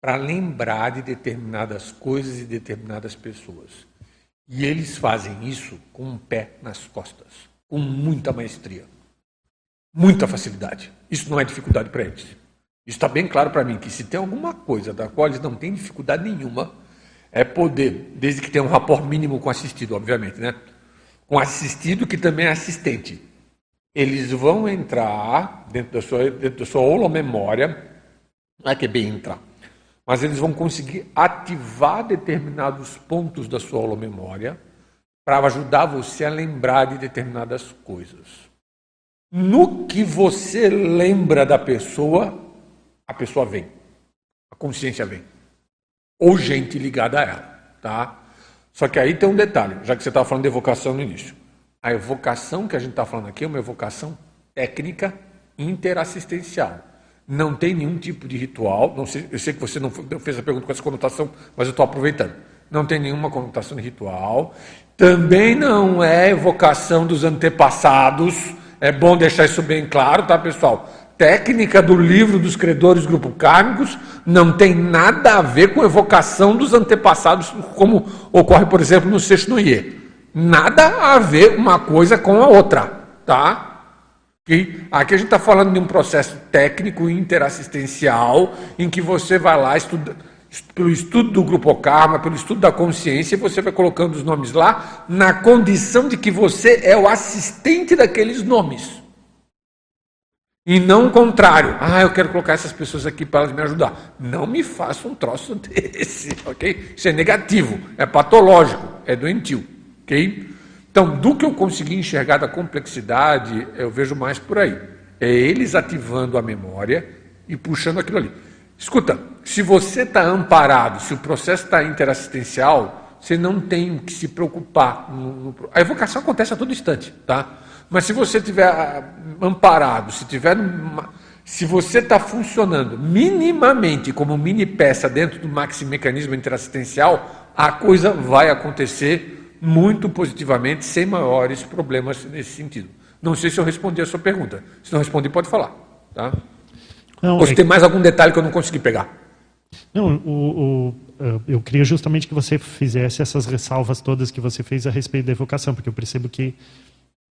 para lembrar de determinadas coisas e determinadas pessoas. E eles fazem isso com um pé nas costas, com muita maestria, muita facilidade. Isso não é dificuldade para eles. Isso está bem claro para mim que se tem alguma coisa da qual eles não têm dificuldade nenhuma, é poder, desde que tenha um rapport mínimo com assistido, obviamente, né? Com assistido que também é assistente. Eles vão entrar dentro da sua, dentro da sua holomemória, não é que é bem entrar, mas eles vão conseguir ativar determinados pontos da sua holomemória para ajudar você a lembrar de determinadas coisas. No que você lembra da pessoa, a pessoa vem, a consciência vem, ou gente ligada a ela, tá? Só que aí tem um detalhe, já que você estava falando de evocação no início. A evocação que a gente está falando aqui é uma evocação técnica interassistencial não tem nenhum tipo de ritual. Não sei, eu sei que você não fez a pergunta com essa conotação, mas eu estou aproveitando. Não tem nenhuma conotação de ritual. Também não é evocação dos antepassados. É bom deixar isso bem claro, tá, pessoal? Técnica do livro dos credores grupo kármicos não tem nada a ver com evocação dos antepassados, como ocorre, por exemplo, no Sexto Noie. Nada a ver uma coisa com a outra, tá? Aqui a gente está falando de um processo técnico interassistencial em que você vai lá estuda, pelo estudo do grupo karma, pelo estudo da consciência, você vai colocando os nomes lá na condição de que você é o assistente daqueles nomes. E não o contrário. Ah, eu quero colocar essas pessoas aqui para elas me ajudar. Não me faça um troço desse, ok? Isso é negativo, é patológico, é doentio, ok? Então, do que eu consegui enxergar da complexidade, eu vejo mais por aí. É eles ativando a memória e puxando aquilo ali. Escuta, se você está amparado, se o processo está interassistencial, você não tem que se preocupar. A evocação acontece a todo instante, tá? Mas se você estiver ah, amparado, se tiver se você está funcionando minimamente como mini peça dentro do maxi mecanismo interassistencial, a coisa vai acontecer muito positivamente, sem maiores problemas nesse sentido. Não sei se eu respondi a sua pergunta. Se não respondi, pode falar. Tá? Não, Ou se é... tem mais algum detalhe que eu não consegui pegar? Não, o, o, eu queria justamente que você fizesse essas ressalvas todas que você fez a respeito da evocação, porque eu percebo que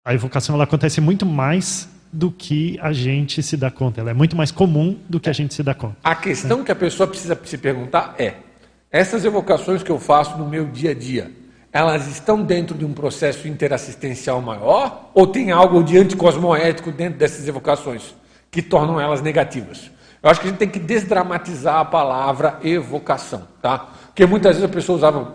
a evocação ela acontece muito mais do que a gente se dá conta. Ela é muito mais comum do que a gente se dá conta. A questão é. que a pessoa precisa se perguntar é: essas evocações que eu faço no meu dia a dia, elas estão dentro de um processo interassistencial maior ou tem algo de anticosmoético dentro dessas evocações que tornam elas negativas? Eu acho que a gente tem que desdramatizar a palavra evocação, tá? Porque muitas vezes a pessoa usava,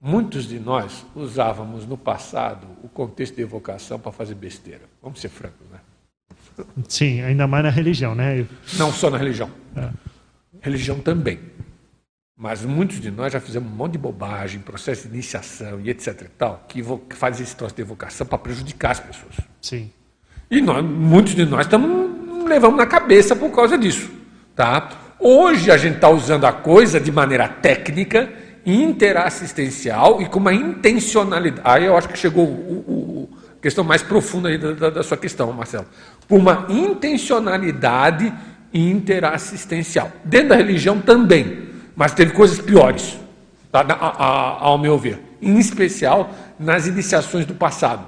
muitos de nós usávamos no passado o contexto de evocação para fazer besteira. Vamos ser francos, né? Sim, ainda mais na religião, né? Não só na religião. É. Religião também. Mas muitos de nós já fizemos um monte de bobagem, processo de iniciação e etc e tal, que faz esse troço de evocação para prejudicar as pessoas. Sim. E nós, muitos de nós estamos levando na cabeça por causa disso. Tá? Hoje a gente está usando a coisa de maneira técnica, interassistencial e com uma intencionalidade. Aí eu acho que chegou o, o, a questão mais profunda aí da, da, da sua questão, Marcelo. Com uma intencionalidade interassistencial. Dentro da religião também. Mas teve coisas piores, tá? a, a, ao meu ver. Em especial nas iniciações do passado.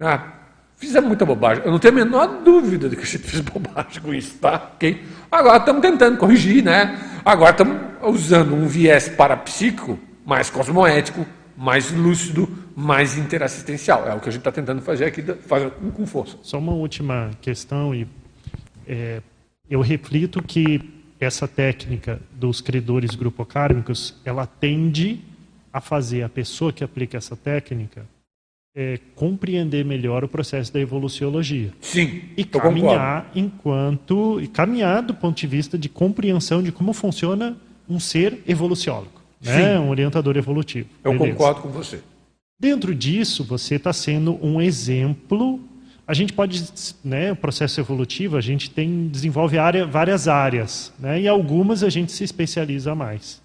Ah, fizemos muita bobagem. Eu não tenho a menor dúvida de que a gente fez bobagem com isso, tá? Okay? Agora estamos tentando corrigir, né? Agora estamos usando um viés parapsíquico mais cosmoético, mais lúcido, mais interassistencial. É o que a gente está tentando fazer aqui, fazer com força. Só uma última questão e é, eu reflito que essa técnica dos credores grupocármicos, ela tende a fazer a pessoa que aplica essa técnica é, compreender melhor o processo da evoluciologia. Sim. E caminhar enquanto e caminhar do ponto de vista de compreensão de como funciona um ser evoluciólogo, né? um orientador evolutivo. Eu Beleza. concordo com você. Dentro disso, você está sendo um exemplo a gente pode, né, o processo evolutivo, a gente tem desenvolve área, várias áreas, né, e algumas a gente se especializa mais.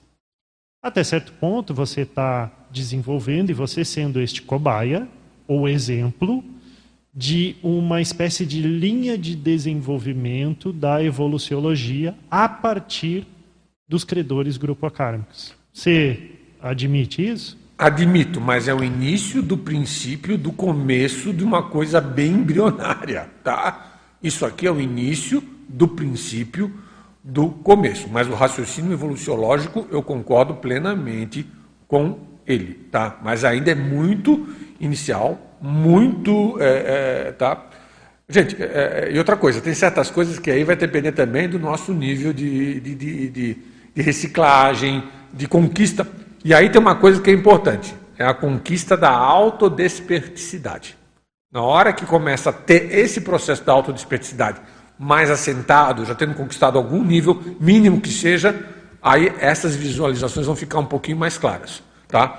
Até certo ponto, você está desenvolvendo e você sendo este cobaia ou exemplo de uma espécie de linha de desenvolvimento da evoluciologia a partir dos credores grupocármicos. Você admite isso? Admito, mas é o início do princípio, do começo de uma coisa bem embrionária, tá? Isso aqui é o início do princípio do começo, mas o raciocínio evoluciológico eu concordo plenamente com ele, tá? Mas ainda é muito inicial, muito, é, é, tá? Gente, é, é, e outra coisa, tem certas coisas que aí vai depender também do nosso nível de, de, de, de, de reciclagem, de conquista e aí tem uma coisa que é importante: é a conquista da autodesperticidade. Na hora que começa a ter esse processo da autodesperticidade mais assentado, já tendo conquistado algum nível, mínimo que seja, aí essas visualizações vão ficar um pouquinho mais claras. Tá?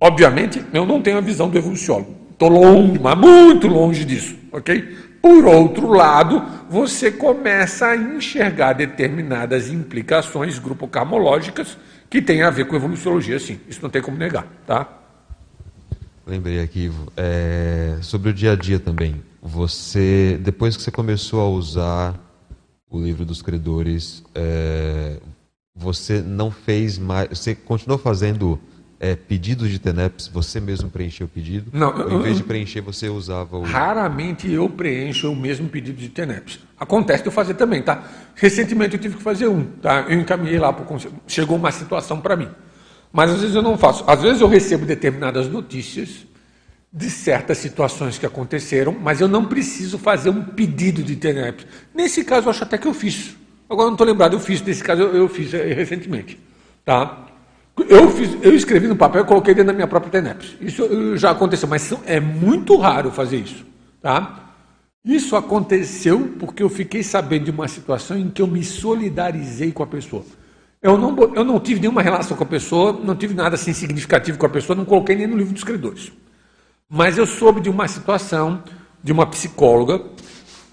Obviamente, eu não tenho a visão do evoluciólogo. Estou longe, mas muito longe disso. ok? Por outro lado, você começa a enxergar determinadas implicações grupo-carmológicas que tem a ver com evoluciologia, sim. Isso não tem como negar, tá? Lembrei aqui, Ivo, é, sobre o dia a dia também. Você, depois que você começou a usar o livro dos credores, é, você não fez mais, você continuou fazendo é, pedidos de TENEPS, você mesmo preencheu o pedido? Não. Ou, em vez de preencher, você usava o. Raramente eu preencho o mesmo pedido de TENEPS. Acontece de eu fazer também, tá? Recentemente eu tive que fazer um, tá? Eu encaminhei lá para o conselho. Chegou uma situação para mim. Mas às vezes eu não faço. Às vezes eu recebo determinadas notícias de certas situações que aconteceram, mas eu não preciso fazer um pedido de TENEPS. Nesse caso eu acho até que eu fiz. Agora não estou lembrado, eu fiz. Nesse caso eu, eu fiz é, recentemente, tá? Eu, fiz, eu escrevi no papel e coloquei dentro da minha própria TENEPS. Isso já aconteceu, mas é muito raro fazer isso. Tá? Isso aconteceu porque eu fiquei sabendo de uma situação em que eu me solidarizei com a pessoa. Eu não, eu não tive nenhuma relação com a pessoa, não tive nada assim significativo com a pessoa, não coloquei nem no livro dos credores. Mas eu soube de uma situação de uma psicóloga,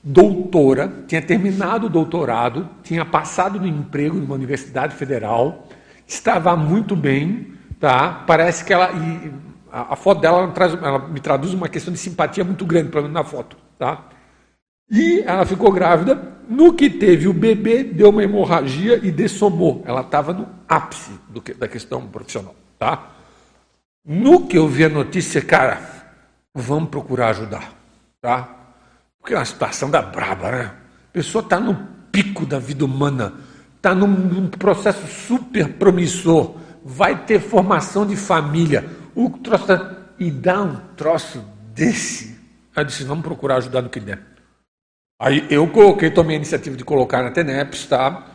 doutora, tinha terminado o doutorado, tinha passado no emprego numa universidade federal, estava muito bem, tá? Parece que ela e a, a foto dela ela, traz, ela me traduz uma questão de simpatia muito grande para mim na foto, tá? E ela ficou grávida. No que teve o bebê, deu uma hemorragia e dessomou. Ela estava no ápice que, da questão profissional, tá? No que eu vi a notícia, cara, vamos procurar ajudar, tá? Porque é uma situação da braba, né? A pessoa está no pico da vida humana está num, num, processo super promissor, vai ter formação de família, o troço tá, e dá um troço desse. Aí disse, vamos procurar ajudar no que der. Aí eu coloquei, tomei a iniciativa de colocar na TENEPS, tá?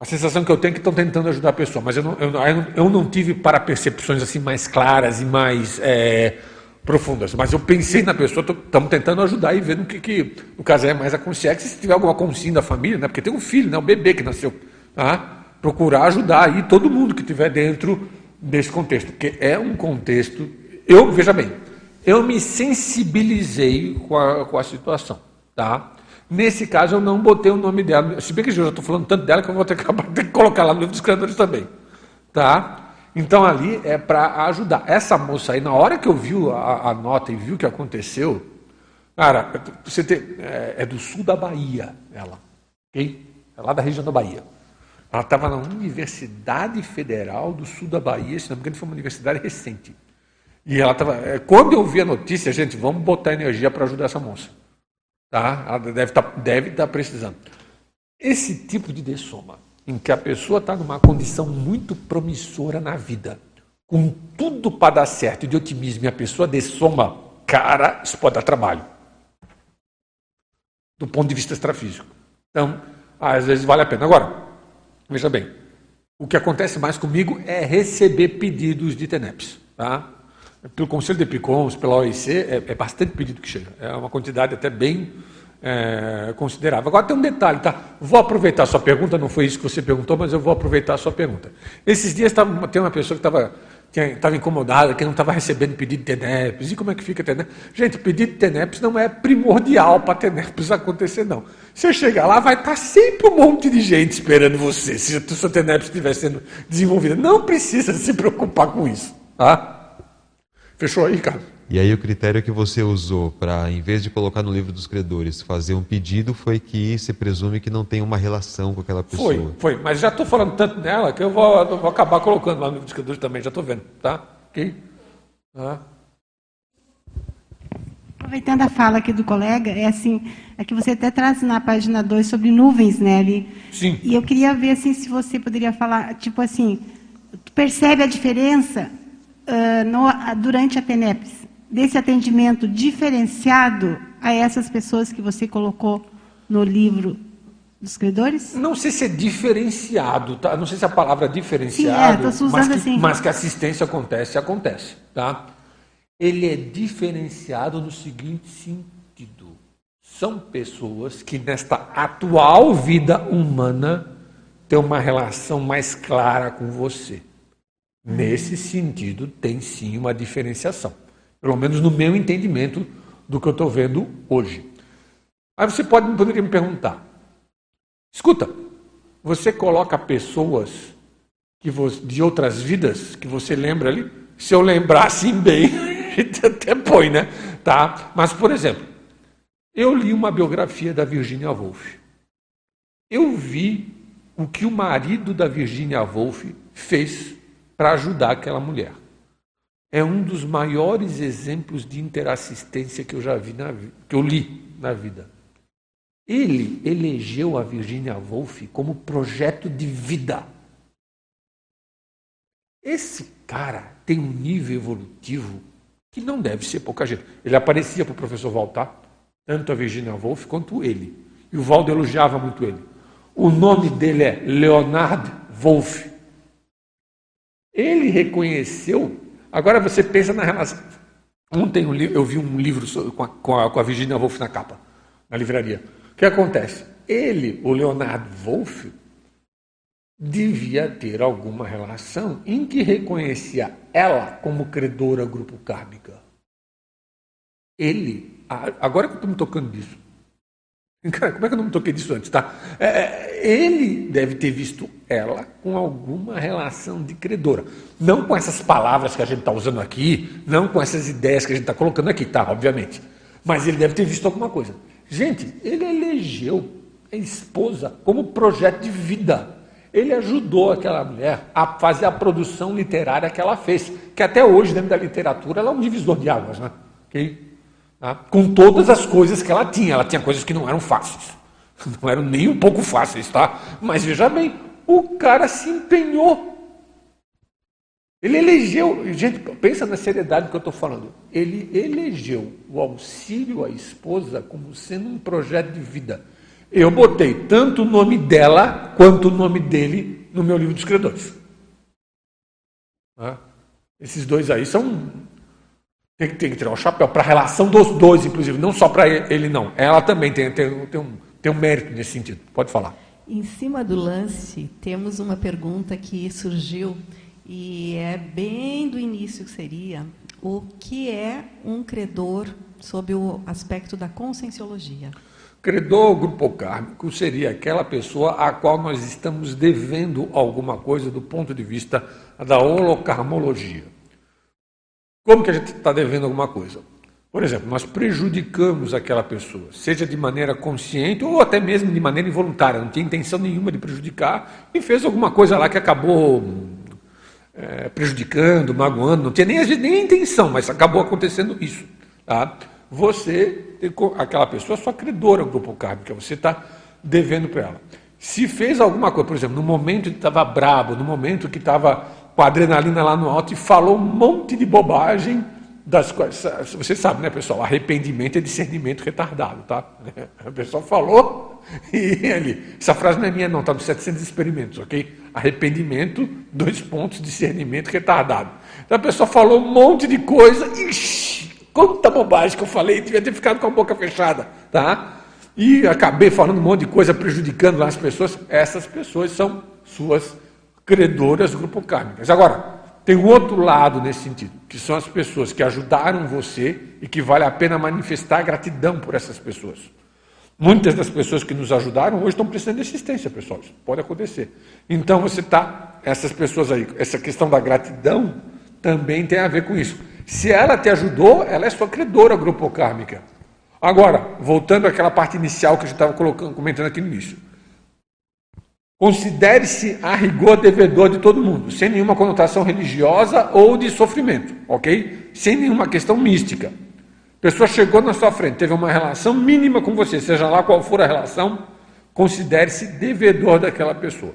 A sensação que eu tenho é que estão tentando ajudar a pessoa, mas eu não, eu, eu não tive para percepções assim mais claras e mais é, profundas. Mas eu pensei na pessoa, estamos tentando ajudar e vendo o que, que no caso é mais a consciência, se tiver alguma consciência da família, né? porque tem um filho, né? um bebê que nasceu. Tá? Procurar ajudar aí todo mundo que estiver dentro desse contexto, porque é um contexto. Eu, veja bem, eu me sensibilizei com a, com a situação. Tá? Nesse caso, eu não botei o nome dela. Se bem que eu já estou falando tanto dela que eu vou ter que, ter que colocar lá no livro dos criadores também. Tá? Então ali é para ajudar. Essa moça aí, na hora que eu vi a, a nota e viu o que aconteceu, cara, você tem, é, é, do sul da Bahia, ela, ok? É lá da região da Bahia. Ela estava na Universidade Federal do Sul da Bahia, se não me engano, foi uma universidade recente. E ela estava. É, quando eu vi a notícia, gente, vamos botar energia para ajudar essa moça. Tá? Ela deve estar tá, deve tá precisando. Esse tipo de dessoma em que a pessoa está numa condição muito promissora na vida, com tudo para dar certo de otimismo, e a pessoa dessoma, cara, isso pode dar trabalho. Do ponto de vista extrafísico. Então, às vezes vale a pena. Agora, veja bem, o que acontece mais comigo é receber pedidos de TENEPS. Tá? Pelo Conselho de Epicons, pela OIC, é, é bastante pedido que chega. É uma quantidade até bem é, considerável. Agora tem um detalhe, tá? Vou aproveitar a sua pergunta, não foi isso que você perguntou, mas eu vou aproveitar a sua pergunta. Esses dias tava, tem uma pessoa que estava estava incomodada, que não estava recebendo pedido de TENEPS. E como é que fica TENEPS? Gente, pedido de TENEPS não é primordial para TENEPS acontecer, não. Você chegar lá, vai estar tá sempre um monte de gente esperando você, se a sua TENEPS estiver sendo desenvolvida. Não precisa se preocupar com isso. Tá? Fechou aí, Ricardo? E aí o critério que você usou para, em vez de colocar no livro dos credores, fazer um pedido foi que se presume que não tem uma relação com aquela pessoa. Foi, foi. Mas já estou falando tanto nela que eu vou, eu vou acabar colocando lá no livro dos credores também, já estou vendo, tá? Ok? Ah. Aproveitando a fala aqui do colega, é assim, é que você até traz na página 2 sobre nuvens, né, ali. Sim. E eu queria ver assim se você poderia falar, tipo assim, tu percebe a diferença uh, no, durante a TENEPS, desse atendimento diferenciado a essas pessoas que você colocou no livro dos credores? Não sei se é diferenciado, tá? Não sei se a palavra diferenciado, Sim, é, mas, que, assim. mas que assistência acontece, acontece, tá? Ele é diferenciado no seguinte sentido: são pessoas que nesta atual vida humana têm uma relação mais clara com você. Nesse sentido, tem sim uma diferenciação. Pelo menos no meu entendimento do que eu estou vendo hoje. Aí você pode, poderia me perguntar: escuta, você coloca pessoas que você, de outras vidas que você lembra ali? Se eu lembrar assim bem, a gente até põe, né? Tá? Mas, por exemplo, eu li uma biografia da Virginia Woolf. Eu vi o que o marido da Virginia Woolf fez para ajudar aquela mulher. É um dos maiores exemplos de interassistência que eu já vi na que eu li na vida. Ele elegeu a Virginia Woolf como projeto de vida. Esse cara tem um nível evolutivo que não deve ser pouca gente. Ele aparecia para o professor Valtar, tanto a Virginia Woolf quanto ele. E o Valdo elogiava muito ele. O nome dele é Leonard Wolff. Ele reconheceu. Agora você pensa na relação. Ontem eu vi um livro com a, Virginia Woolf na capa, na livraria. O que acontece? Ele, o Leonard Wolff, devia ter alguma relação em que reconhecia ela como credora grupo kármica. Ele, agora que eu estou me tocando disso, Cara, como é que eu não me toquei disso antes, tá? É, ele deve ter visto ela com alguma relação de credora. Não com essas palavras que a gente está usando aqui, não com essas ideias que a gente está colocando aqui, tá? Obviamente. Mas ele deve ter visto alguma coisa. Gente, ele elegeu a esposa como projeto de vida. Ele ajudou aquela mulher a fazer a produção literária que ela fez, que até hoje, dentro da literatura, ela é um divisor de águas, né? Okay? Tá? Com todas as coisas que ela tinha. Ela tinha coisas que não eram fáceis. Não eram nem um pouco fáceis, tá? Mas veja bem, o cara se empenhou. Ele elegeu, gente, pensa na seriedade que eu estou falando. Ele elegeu o auxílio à esposa como sendo um projeto de vida. Eu botei tanto o nome dela quanto o nome dele no meu livro dos credores. Esses dois aí são tem, tem que tirar o chapéu para a relação dos dois, inclusive, não só para ele, não. Ela também tem, tem, tem, um, tem um mérito nesse sentido. Pode falar. Em cima do lance, temos uma pergunta que surgiu e é bem do início que seria o que é um credor sob o aspecto da conscienciologia. Credor grupo kármico seria aquela pessoa a qual nós estamos devendo alguma coisa do ponto de vista da holocarmologia. Como que a gente está devendo alguma coisa? Por exemplo, nós prejudicamos aquela pessoa, seja de maneira consciente ou até mesmo de maneira involuntária, não tinha intenção nenhuma de prejudicar e fez alguma coisa lá que acabou é, prejudicando, magoando, não tinha nem, nem intenção, mas acabou acontecendo isso. Tá? Você, aquela pessoa, sua credora grupo kármico, você está devendo para ela. Se fez alguma coisa, por exemplo, no momento que estava brabo, no momento que estava com a adrenalina lá no alto e falou um monte de bobagem das coisas. Você sabe, né, pessoal? Arrependimento é discernimento retardado, tá? A pessoa falou e ele. Essa frase não é minha, não, está nos 700 experimentos, ok? Arrependimento, dois pontos, discernimento retardado. Então a pessoa falou um monte de coisa, ixi, quanta bobagem que eu falei, devia ter ficado com a boca fechada, tá? E acabei falando um monte de coisa, prejudicando as pessoas. Essas pessoas são suas credoras grupo kármicas. Agora, tem um outro lado nesse sentido, que são as pessoas que ajudaram você e que vale a pena manifestar gratidão por essas pessoas. Muitas das pessoas que nos ajudaram hoje estão precisando de assistência, pessoal. Isso pode acontecer. Então você está, essas pessoas aí, essa questão da gratidão também tem a ver com isso. Se ela te ajudou, ela é sua credora grupo kármica. Agora, voltando àquela parte inicial que a gente estava comentando aqui no início. Considere-se a rigor devedor de todo mundo, sem nenhuma conotação religiosa ou de sofrimento, ok? Sem nenhuma questão mística. A pessoa chegou na sua frente, teve uma relação mínima com você, seja lá qual for a relação, considere-se devedor daquela pessoa.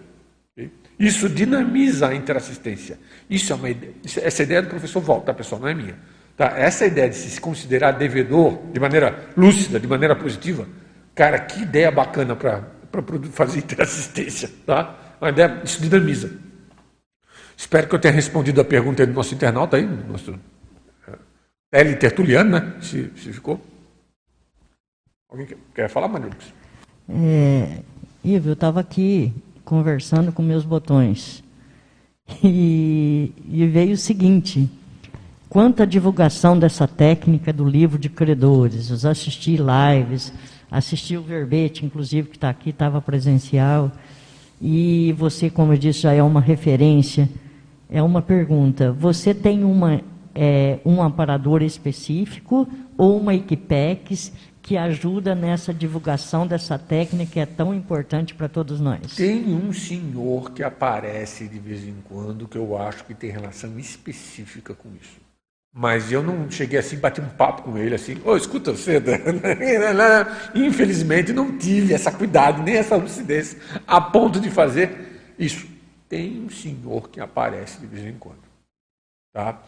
Okay? Isso dinamiza a interassistência. Isso é uma ideia, essa ideia do professor Volta, tá, pessoal, não é minha. Tá? Essa ideia de se considerar devedor de maneira lúcida, de maneira positiva, cara, que ideia bacana para para fazer interassistência. Tá? Uma ideia, isso dinamiza. Espero que eu tenha respondido a pergunta do nosso internauta aí, nosso é, L. Tertuliano, né? Se, se ficou. Alguém quer, quer falar, Manilux? É, Ivo, eu estava aqui conversando com meus botões e, e veio o seguinte: quanto à divulgação dessa técnica do livro de credores, os assisti lives, assisti o verbete, inclusive, que está aqui, estava presencial. E você, como eu disse, já é uma referência. É uma pergunta: você tem uma, é, um amparador específico ou uma Equipex que ajuda nessa divulgação dessa técnica que é tão importante para todos nós? Tem um senhor que aparece de vez em quando que eu acho que tem relação específica com isso. Mas eu não cheguei assim, bati um papo com ele assim, ô, oh, escuta você, infelizmente não tive essa cuidado, nem essa lucidez, a ponto de fazer isso. Tem um senhor que aparece de vez em quando. Tá?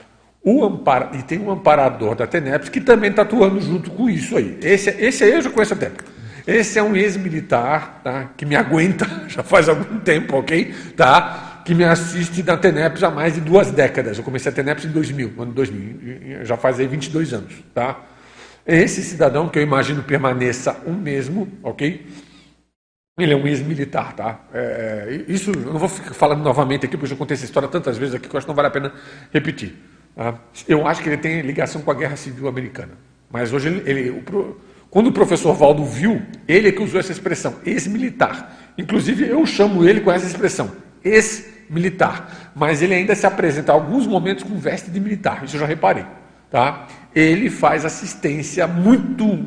O ampara, e tem um amparador da TENEPS que também está atuando junto com isso aí. Esse, esse aí eu já conheço há tempo. Esse é um ex-militar tá? que me aguenta já faz algum tempo, ok? Tá? Que me assiste da TENEPS há mais de duas décadas. Eu comecei a TENEPS em 2000, ano 2000, já faz aí 22 anos, tá? Esse cidadão, que eu imagino permaneça o mesmo, ok? Ele é um ex-militar, tá? É, isso eu não vou ficar falando novamente aqui, porque eu já contei essa história tantas vezes aqui que eu acho que não vale a pena repetir. Tá? Eu acho que ele tem ligação com a Guerra Civil Americana. Mas hoje, ele, ele o, quando o professor Valdo viu, ele é que usou essa expressão, ex-militar. Inclusive, eu chamo ele com essa expressão, ex-militar, mas ele ainda se apresenta em alguns momentos com veste de militar, isso eu já reparei. Tá? Ele faz assistência muito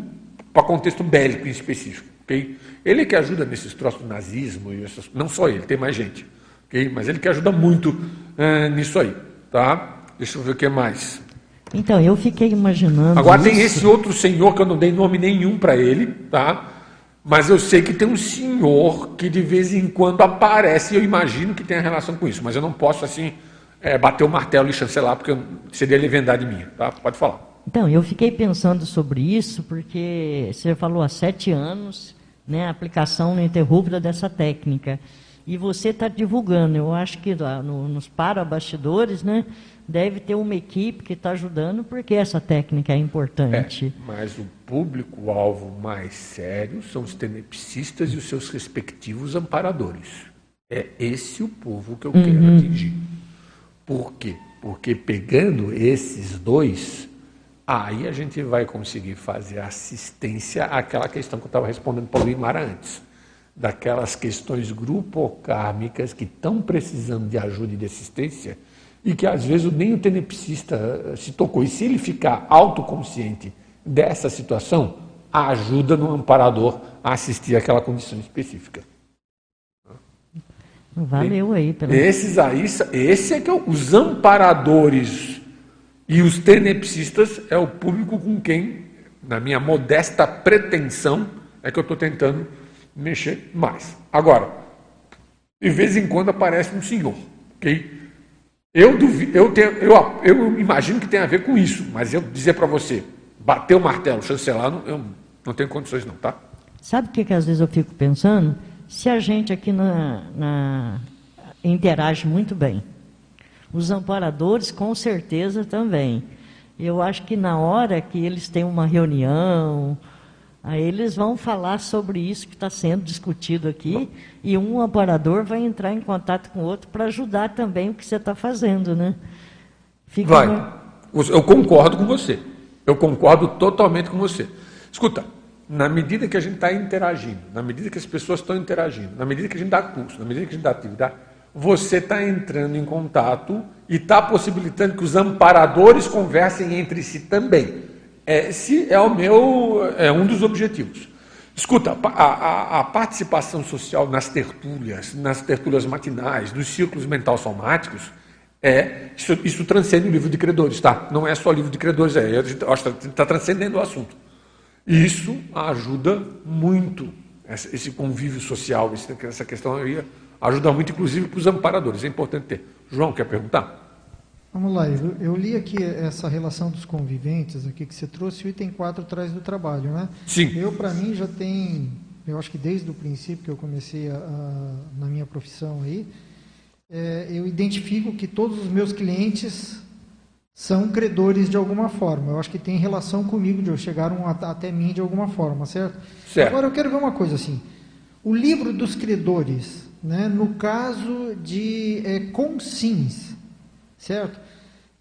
para contexto bélico em específico. Okay? Ele que ajuda nesses troços do nazismo, e essas, não só ele, tem mais gente. Okay? Mas ele que ajuda muito é, nisso aí. Tá? Deixa eu ver o que mais. Então, eu fiquei imaginando. Agora isso. tem esse outro senhor que eu não dei nome nenhum para ele, tá? Mas eu sei que tem um senhor que de vez em quando aparece, e eu imagino que tenha relação com isso, mas eu não posso assim é, bater o martelo e chancelar, porque seria leviandade minha. Tá? Pode falar. Então, eu fiquei pensando sobre isso, porque você falou há sete anos, né, a aplicação ininterrupta dessa técnica. E você está divulgando, eu acho que lá no, nos para-bastidores, né, deve ter uma equipe que está ajudando, porque essa técnica é importante. É, mas o público-alvo mais sério são os tenepsistas e os seus respectivos amparadores. É esse o povo que eu uhum. quero atingir. Por quê? Porque pegando esses dois, aí a gente vai conseguir fazer assistência àquela questão que eu estava respondendo para o Imara antes. Daquelas questões grupocármicas que estão precisando de ajuda e de assistência e que às vezes nem o tenepsista eh, se tocou. E se ele ficar autoconsciente dessa situação, ajuda no amparador a assistir àquela condição específica. Valeu aí. Pelo... Esses aí, esse é que é os amparadores e os tenepsistas é o público com quem, na minha modesta pretensão, é que eu estou tentando mexer mais. Agora, de vez em quando aparece um senhor, ok? Eu, duvido, eu, tenho, eu, eu imagino que tem a ver com isso, mas eu dizer para você, bater o martelo, chancelar, não, eu não tenho condições não, tá? Sabe o que, que às vezes eu fico pensando? Se a gente aqui na, na, interage muito bem, os amparadores com certeza também. Eu acho que na hora que eles têm uma reunião, Aí eles vão falar sobre isso que está sendo discutido aqui e um amparador vai entrar em contato com o outro para ajudar também o que você está fazendo, né? Fica vai. No... Eu concordo com você. Eu concordo totalmente com você. Escuta, na medida que a gente está interagindo, na medida que as pessoas estão interagindo, na medida que a gente dá curso, na medida que a gente dá atividade, você está entrando em contato e está possibilitando que os amparadores conversem entre si também. Esse é o meu, é um dos objetivos. Escuta, a, a, a, participação social nas tertúlias, nas tertúlias matinais, nos círculos mental somáticos, é, isso, isso, transcende o livro de credores, tá? Não é só livro de credores, é, está tá transcendendo o assunto. Isso ajuda muito esse convívio social, essa questão aí ajuda muito, inclusive, para os amparadores. É importante ter. João, quer perguntar? Vamos lá, eu, eu, li aqui essa relação dos conviventes aqui que você trouxe, o item 4 atrás do trabalho, né? Sim. Eu, para mim, já tem, eu acho que desde o princípio que eu comecei a, a, na minha profissão aí, é, eu identifico que todos os meus clientes são credores de alguma forma. Eu acho que tem relação comigo, de chegaram até mim de alguma forma, certo? certo? Agora eu quero ver uma coisa assim. O livro dos credores, né, no caso de é, consins, certo?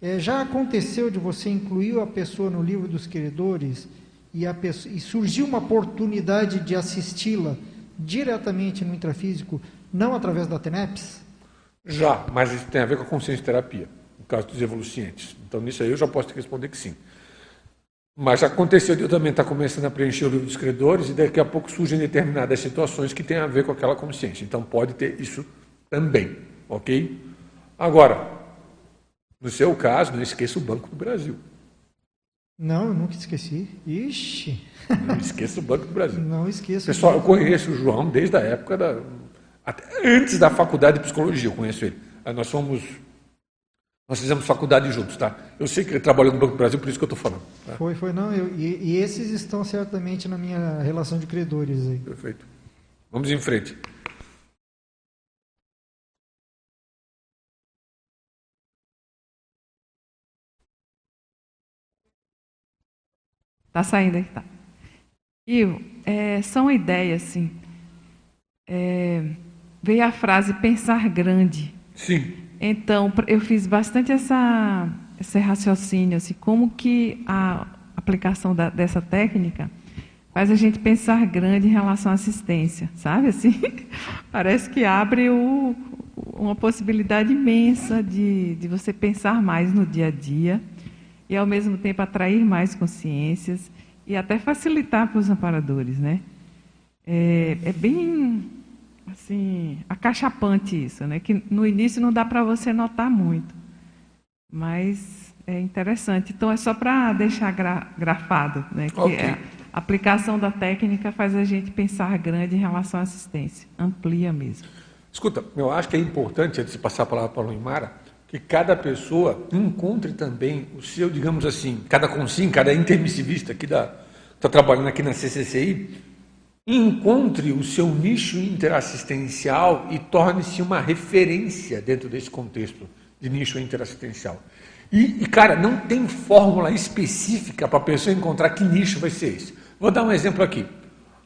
É, já aconteceu de você incluir a pessoa no livro dos credores e, pessoa, e surgiu uma oportunidade de assisti-la diretamente no intrafísico, não através da TENEPS? Já, mas isso tem a ver com a consciência terapia, no caso dos evolucientes. Então, nisso aí eu já posso te responder que sim. Mas aconteceu de eu também estar começando a preencher o livro dos credores e daqui a pouco surgem determinadas situações que têm a ver com aquela consciência. Então, pode ter isso também, ok? Agora, no seu caso, não esqueça o Banco do Brasil. Não, eu nunca esqueci. Ixi! Não esqueça o Banco do Brasil. Não esqueço. Pessoal, eu conheço o João desde a época da. Até antes da faculdade de psicologia, eu conheço ele. Nós somos. Nós fizemos faculdade juntos, tá? Eu sei que ele trabalhou no Banco do Brasil, por isso que eu estou falando. Tá? Foi, foi, não. Eu, e, e esses estão certamente na minha relação de credores aí. Perfeito. Vamos em frente. Está saindo aí, tá. Ivo, é, são ideias, assim. É, veio a frase pensar grande. Sim. Então, eu fiz bastante essa, esse raciocínio, assim, como que a aplicação da, dessa técnica faz a gente pensar grande em relação à assistência, sabe? Assim, parece que abre o, uma possibilidade imensa de, de você pensar mais no dia a dia e ao mesmo tempo atrair mais consciências e até facilitar para os amparadores, né? É, é, bem assim acachapante isso, né? Que no início não dá para você notar muito, mas é interessante. Então é só para deixar gra grafado, né? Que okay. a aplicação da técnica faz a gente pensar grande em relação à assistência, amplia mesmo. Escuta, eu acho que é importante antes de passar a palavra para a Luimara que cada pessoa encontre também o seu, digamos assim, cada consim, cada intermissivista que está trabalhando aqui na CCCI, encontre o seu nicho interassistencial e torne-se uma referência dentro desse contexto de nicho interassistencial. E, e cara, não tem fórmula específica para a pessoa encontrar que nicho vai ser esse. Vou dar um exemplo aqui.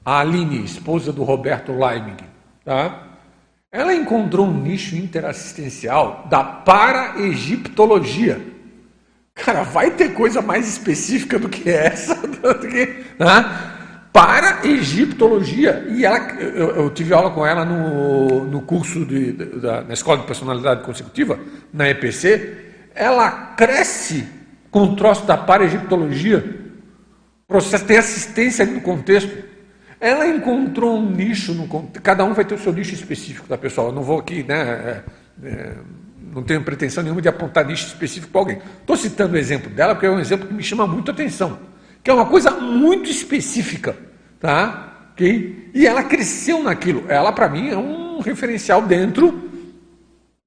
A Aline, esposa do Roberto Leiming, tá? Ela encontrou um nicho interassistencial da para-egiptologia. Cara, vai ter coisa mais específica do que essa? Né? Para-egiptologia. E ela, eu, eu, tive aula com ela no, no curso de, da, na Escola de Personalidade Consecutiva, na EPC. Ela cresce com o troço da para-egiptologia. Processo, tem assistência no contexto. Ela encontrou um nicho, no, cada um vai ter o seu nicho específico, tá, pessoal? Eu não vou aqui, né? É, é, não tenho pretensão nenhuma de apontar nicho específico para alguém. Estou citando o exemplo dela porque é um exemplo que me chama muito atenção, que é uma coisa muito específica, tá? Okay? E ela cresceu naquilo. Ela, para mim, é um referencial dentro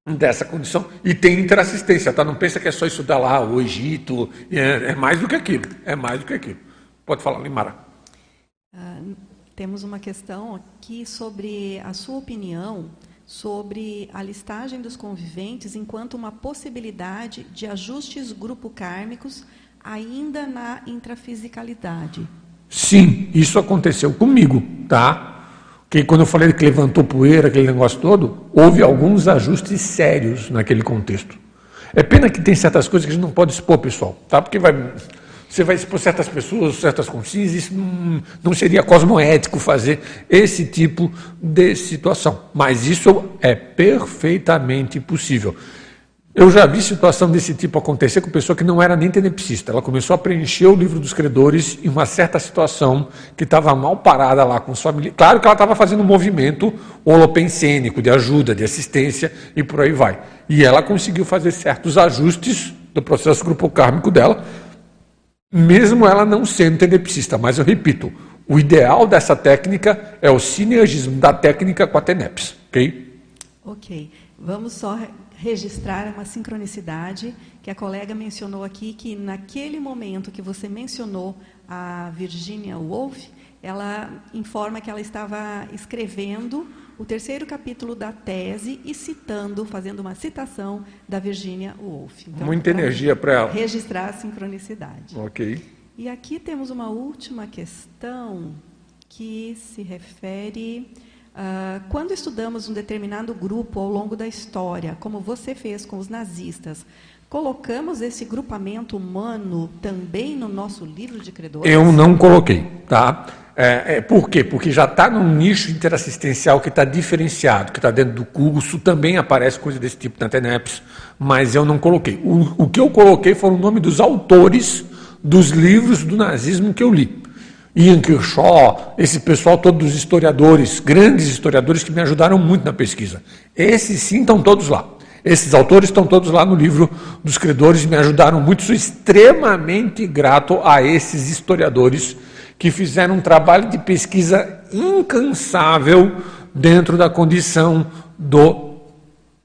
dessa condição. E tem interassistência, tá? Não pensa que é só estudar lá o Egito, é, é mais do que aquilo. É mais do que aquilo. Pode falar, Limara. Uh, temos uma questão aqui sobre a sua opinião sobre a listagem dos conviventes enquanto uma possibilidade de ajustes grupo kármicos ainda na intrafisicalidade. Sim, isso aconteceu comigo, tá? Que quando eu falei que levantou poeira, aquele negócio todo, houve alguns ajustes sérios naquele contexto. É pena que tem certas coisas que a gente não pode expor, pessoal, tá? Porque vai você vai expor certas pessoas, certas consciências, isso não, não seria cosmoético fazer esse tipo de situação. Mas isso é perfeitamente possível. Eu já vi situação desse tipo acontecer com pessoa que não era nem tenepsista. Ela começou a preencher o livro dos credores em uma certa situação que estava mal parada lá com os familiares. Claro que ela estava fazendo um movimento holopensênico de ajuda, de assistência e por aí vai. E ela conseguiu fazer certos ajustes do processo grupo kármico dela, mesmo ela não sendo tenepsista. Mas eu repito, o ideal dessa técnica é o sinergismo da técnica com a TENEPS, ok? Ok. Vamos só registrar uma sincronicidade que a colega mencionou aqui, que naquele momento que você mencionou a Virginia Woolf, ela informa que ela estava escrevendo o terceiro capítulo da tese e citando, fazendo uma citação da Virginia Woolf. Então, Muita energia para ela. Registrar a sincronicidade. Ok. E aqui temos uma última questão que se refere Uh, quando estudamos um determinado grupo ao longo da história, como você fez com os nazistas, colocamos esse grupamento humano também no nosso livro de credores? Eu não coloquei, tá? É, é, por quê? Porque já está num nicho interassistencial que está diferenciado, que está dentro do curso, também aparece coisa desse tipo na TENEPS, mas eu não coloquei. O, o que eu coloquei foram o nome dos autores dos livros do nazismo que eu li. Ian Kershaw, esse pessoal todo dos historiadores, grandes historiadores que me ajudaram muito na pesquisa. Esses sim estão todos lá. Esses autores estão todos lá no livro dos credores me ajudaram muito. Sou extremamente grato a esses historiadores que fizeram um trabalho de pesquisa incansável dentro da condição do,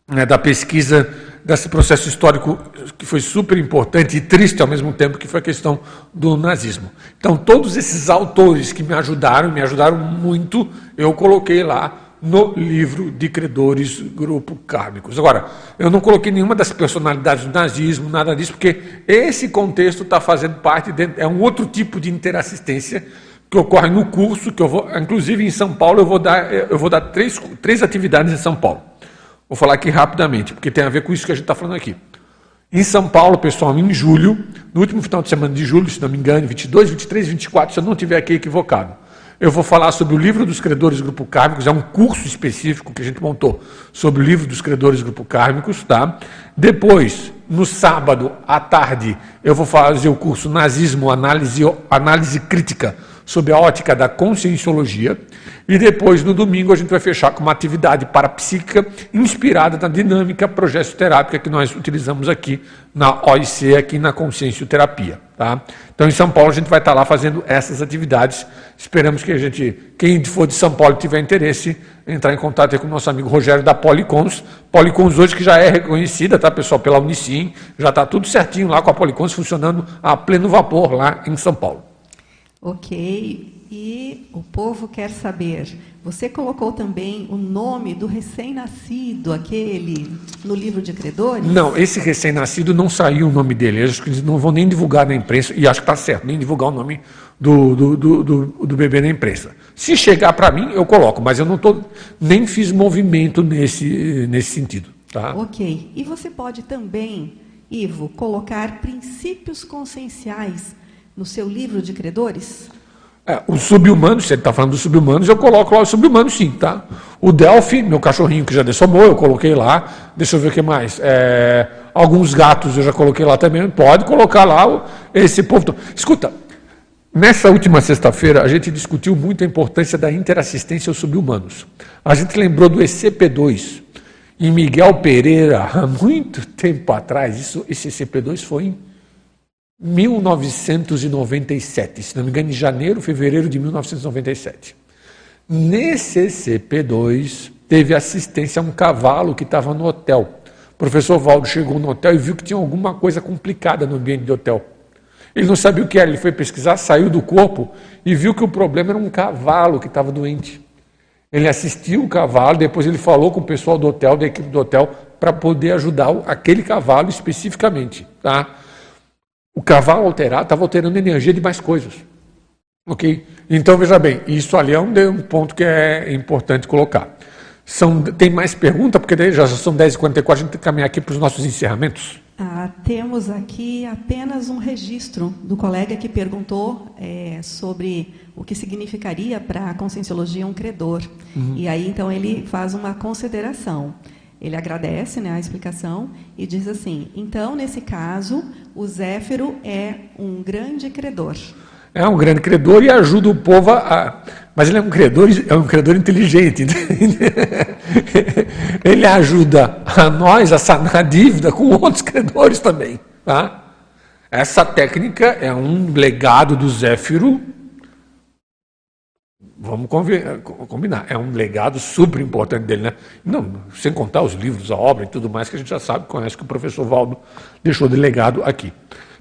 né, da pesquisa desse processo histórico que foi super importante e triste ao mesmo tempo, que foi a questão do nazismo. Então, todos esses autores que me ajudaram, me ajudaram muito, eu coloquei lá no livro de credores grupo kármicos. Agora, eu não coloquei nenhuma das personalidades do nazismo, nada disso, porque esse contexto está fazendo parte, de, é um outro tipo de interassistência que ocorre no curso, que eu vou, inclusive em São Paulo, eu vou dar, eu vou dar três, três atividades em São Paulo. Vou falar aqui rapidamente, porque tem a ver com isso que a gente está falando aqui. Em São Paulo, pessoal, em julho, no último final de semana de julho, se não me engano, 22, 23, 24, se eu não estiver aqui equivocado, eu vou falar sobre o livro dos credores grupo kármicos, é um curso específico que a gente montou sobre o livro dos credores grupo kármicos, tá? Depois, no sábado à tarde, eu vou fazer o curso Nazismo, Análise, Análise Crítica, sob a ótica da conscienciologia. E depois, no domingo, a gente vai fechar com uma atividade parapsíquica inspirada na dinâmica progestoterápica que nós utilizamos aqui na OIC, aqui na consciencioterapia. Tá? Então, em São Paulo, a gente vai estar lá fazendo essas atividades. Esperamos que a gente, quem for de São Paulo e tiver interesse, entrar em contato com o nosso amigo Rogério da Policons. Policons hoje que já é reconhecida, tá, pessoal, pela Unicim. Já está tudo certinho lá com a Policons funcionando a pleno vapor lá em São Paulo. Ok. E o povo quer saber. Você colocou também o nome do recém-nascido, aquele no livro de credores? Não, esse recém-nascido não saiu o nome dele. Acho que eles não vão nem divulgar na imprensa, e acho que está certo, nem divulgar o nome do, do, do, do, do bebê na imprensa. Se chegar para mim, eu coloco, mas eu não tô, nem fiz movimento nesse, nesse sentido. Tá? Ok. E você pode também, Ivo, colocar princípios conscienciais no seu livro de credores? É, os subhumanos, se ele está falando dos subhumanos, eu coloco lá os subhumanos sim, tá? O Delphi, meu cachorrinho que já dessomou, eu coloquei lá. Deixa eu ver o que mais. É, alguns gatos eu já coloquei lá também. Pode colocar lá esse povo. Escuta, nessa última sexta-feira a gente discutiu muito a importância da interassistência aos subhumanos. A gente lembrou do ECP2. Em Miguel Pereira, há muito tempo atrás, isso, esse ECP2 foi 1997, se não me engano, em janeiro, fevereiro de 1997. Nesse CP2, teve assistência a um cavalo que estava no hotel. O professor Valdo chegou no hotel e viu que tinha alguma coisa complicada no ambiente do hotel. Ele não sabia o que era, ele foi pesquisar, saiu do corpo e viu que o problema era um cavalo que estava doente. Ele assistiu o cavalo, depois ele falou com o pessoal do hotel, da equipe do hotel, para poder ajudar aquele cavalo especificamente. Tá? O cavalo alterado estava alterando energia de mais coisas. Ok? Então, veja bem, isso ali é um, um ponto que é importante colocar. São, tem mais pergunta? Porque daí já são 10h44, a gente tem que caminhar aqui para os nossos encerramentos. Ah, temos aqui apenas um registro do colega que perguntou é, sobre o que significaria para a conscienciologia um credor. Uhum. E aí, então, ele faz uma consideração. Ele agradece né, a explicação e diz assim: então, nesse caso, o Zéfiro é um grande credor. É um grande credor e ajuda o povo a. Mas ele é um credor, é um credor inteligente. ele ajuda a nós a sanar a dívida com outros credores também. Tá? Essa técnica é um legado do Zéfiro Vamos combinar, é um legado super importante dele, né? Não, sem contar os livros, a obra e tudo mais que a gente já sabe, conhece que o professor Valdo deixou de legado aqui.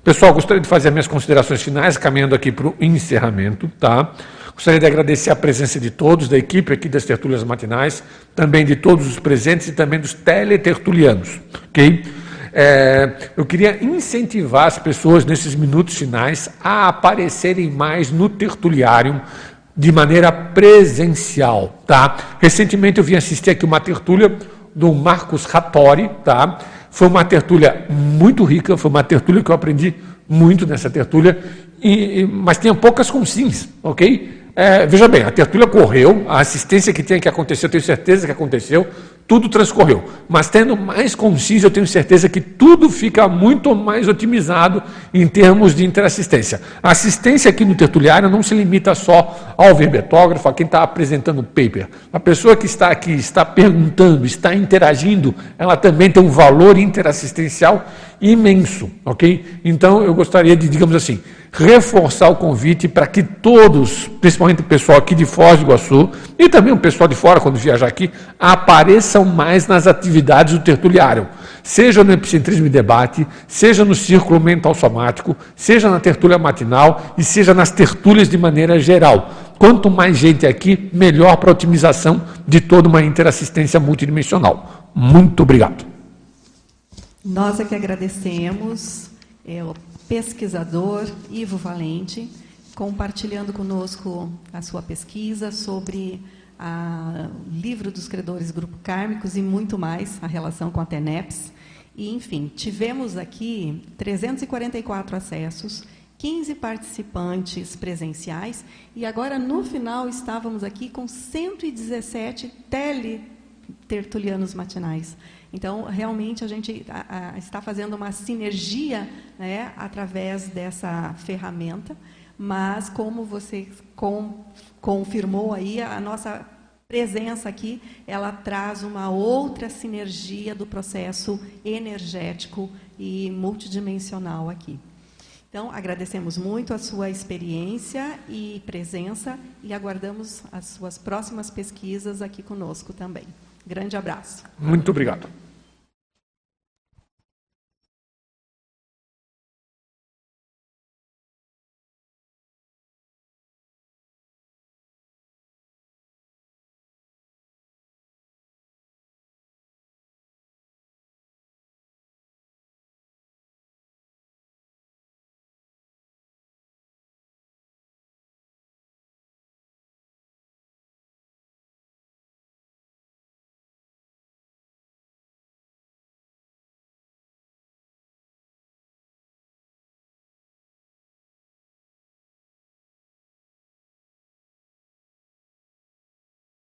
Pessoal, gostaria de fazer minhas considerações finais, caminhando aqui para o encerramento, tá? Gostaria de agradecer a presença de todos, da equipe aqui das tertúlias matinais, também de todos os presentes e também dos teletertulianos, ok? É, eu queria incentivar as pessoas nesses minutos finais a aparecerem mais no tertuliário, de maneira presencial, tá? Recentemente eu vim assistir aqui uma tertúlia do Marcos Rattori, tá? Foi uma tertúlia muito rica, foi uma tertúlia que eu aprendi muito nessa tertúlia, e, mas tinha poucas consins, ok? É, veja bem, a tertúlia correu, a assistência que tinha que acontecer, eu tenho certeza que aconteceu, tudo transcorreu. Mas tendo mais conciso, eu tenho certeza que tudo fica muito mais otimizado em termos de interassistência. A assistência aqui no tertuliário não se limita só ao verbetógrafo, a quem está apresentando o paper. A pessoa que está aqui, está perguntando, está interagindo, ela também tem um valor interassistencial imenso, ok? Então eu gostaria de, digamos assim, reforçar o convite para que todos, principalmente o pessoal aqui de Foz do Iguaçu e também o pessoal de fora, quando viajar aqui, mais nas atividades do tertuliário. Seja no epicentrismo e debate, seja no círculo mental somático, seja na tertúlia matinal e seja nas tertúlias de maneira geral. Quanto mais gente aqui, melhor para a otimização de toda uma interassistência multidimensional. Muito obrigado. Nós é que agradecemos. É, pesquisador Ivo Valente, compartilhando conosco a sua pesquisa sobre o livro dos credores grupo kármicos e muito mais, a relação com a TENEPS. E, enfim, tivemos aqui 344 acessos, 15 participantes presenciais e agora, no final, estávamos aqui com 117 teletertulianos matinais. Então, realmente, a gente a, a, está fazendo uma sinergia né, através dessa ferramenta, mas, como você com, confirmou aí, a nossa presença aqui, ela traz uma outra sinergia do processo energético e multidimensional aqui. Então, agradecemos muito a sua experiência e presença e aguardamos as suas próximas pesquisas aqui conosco também. Grande abraço. Muito obrigado.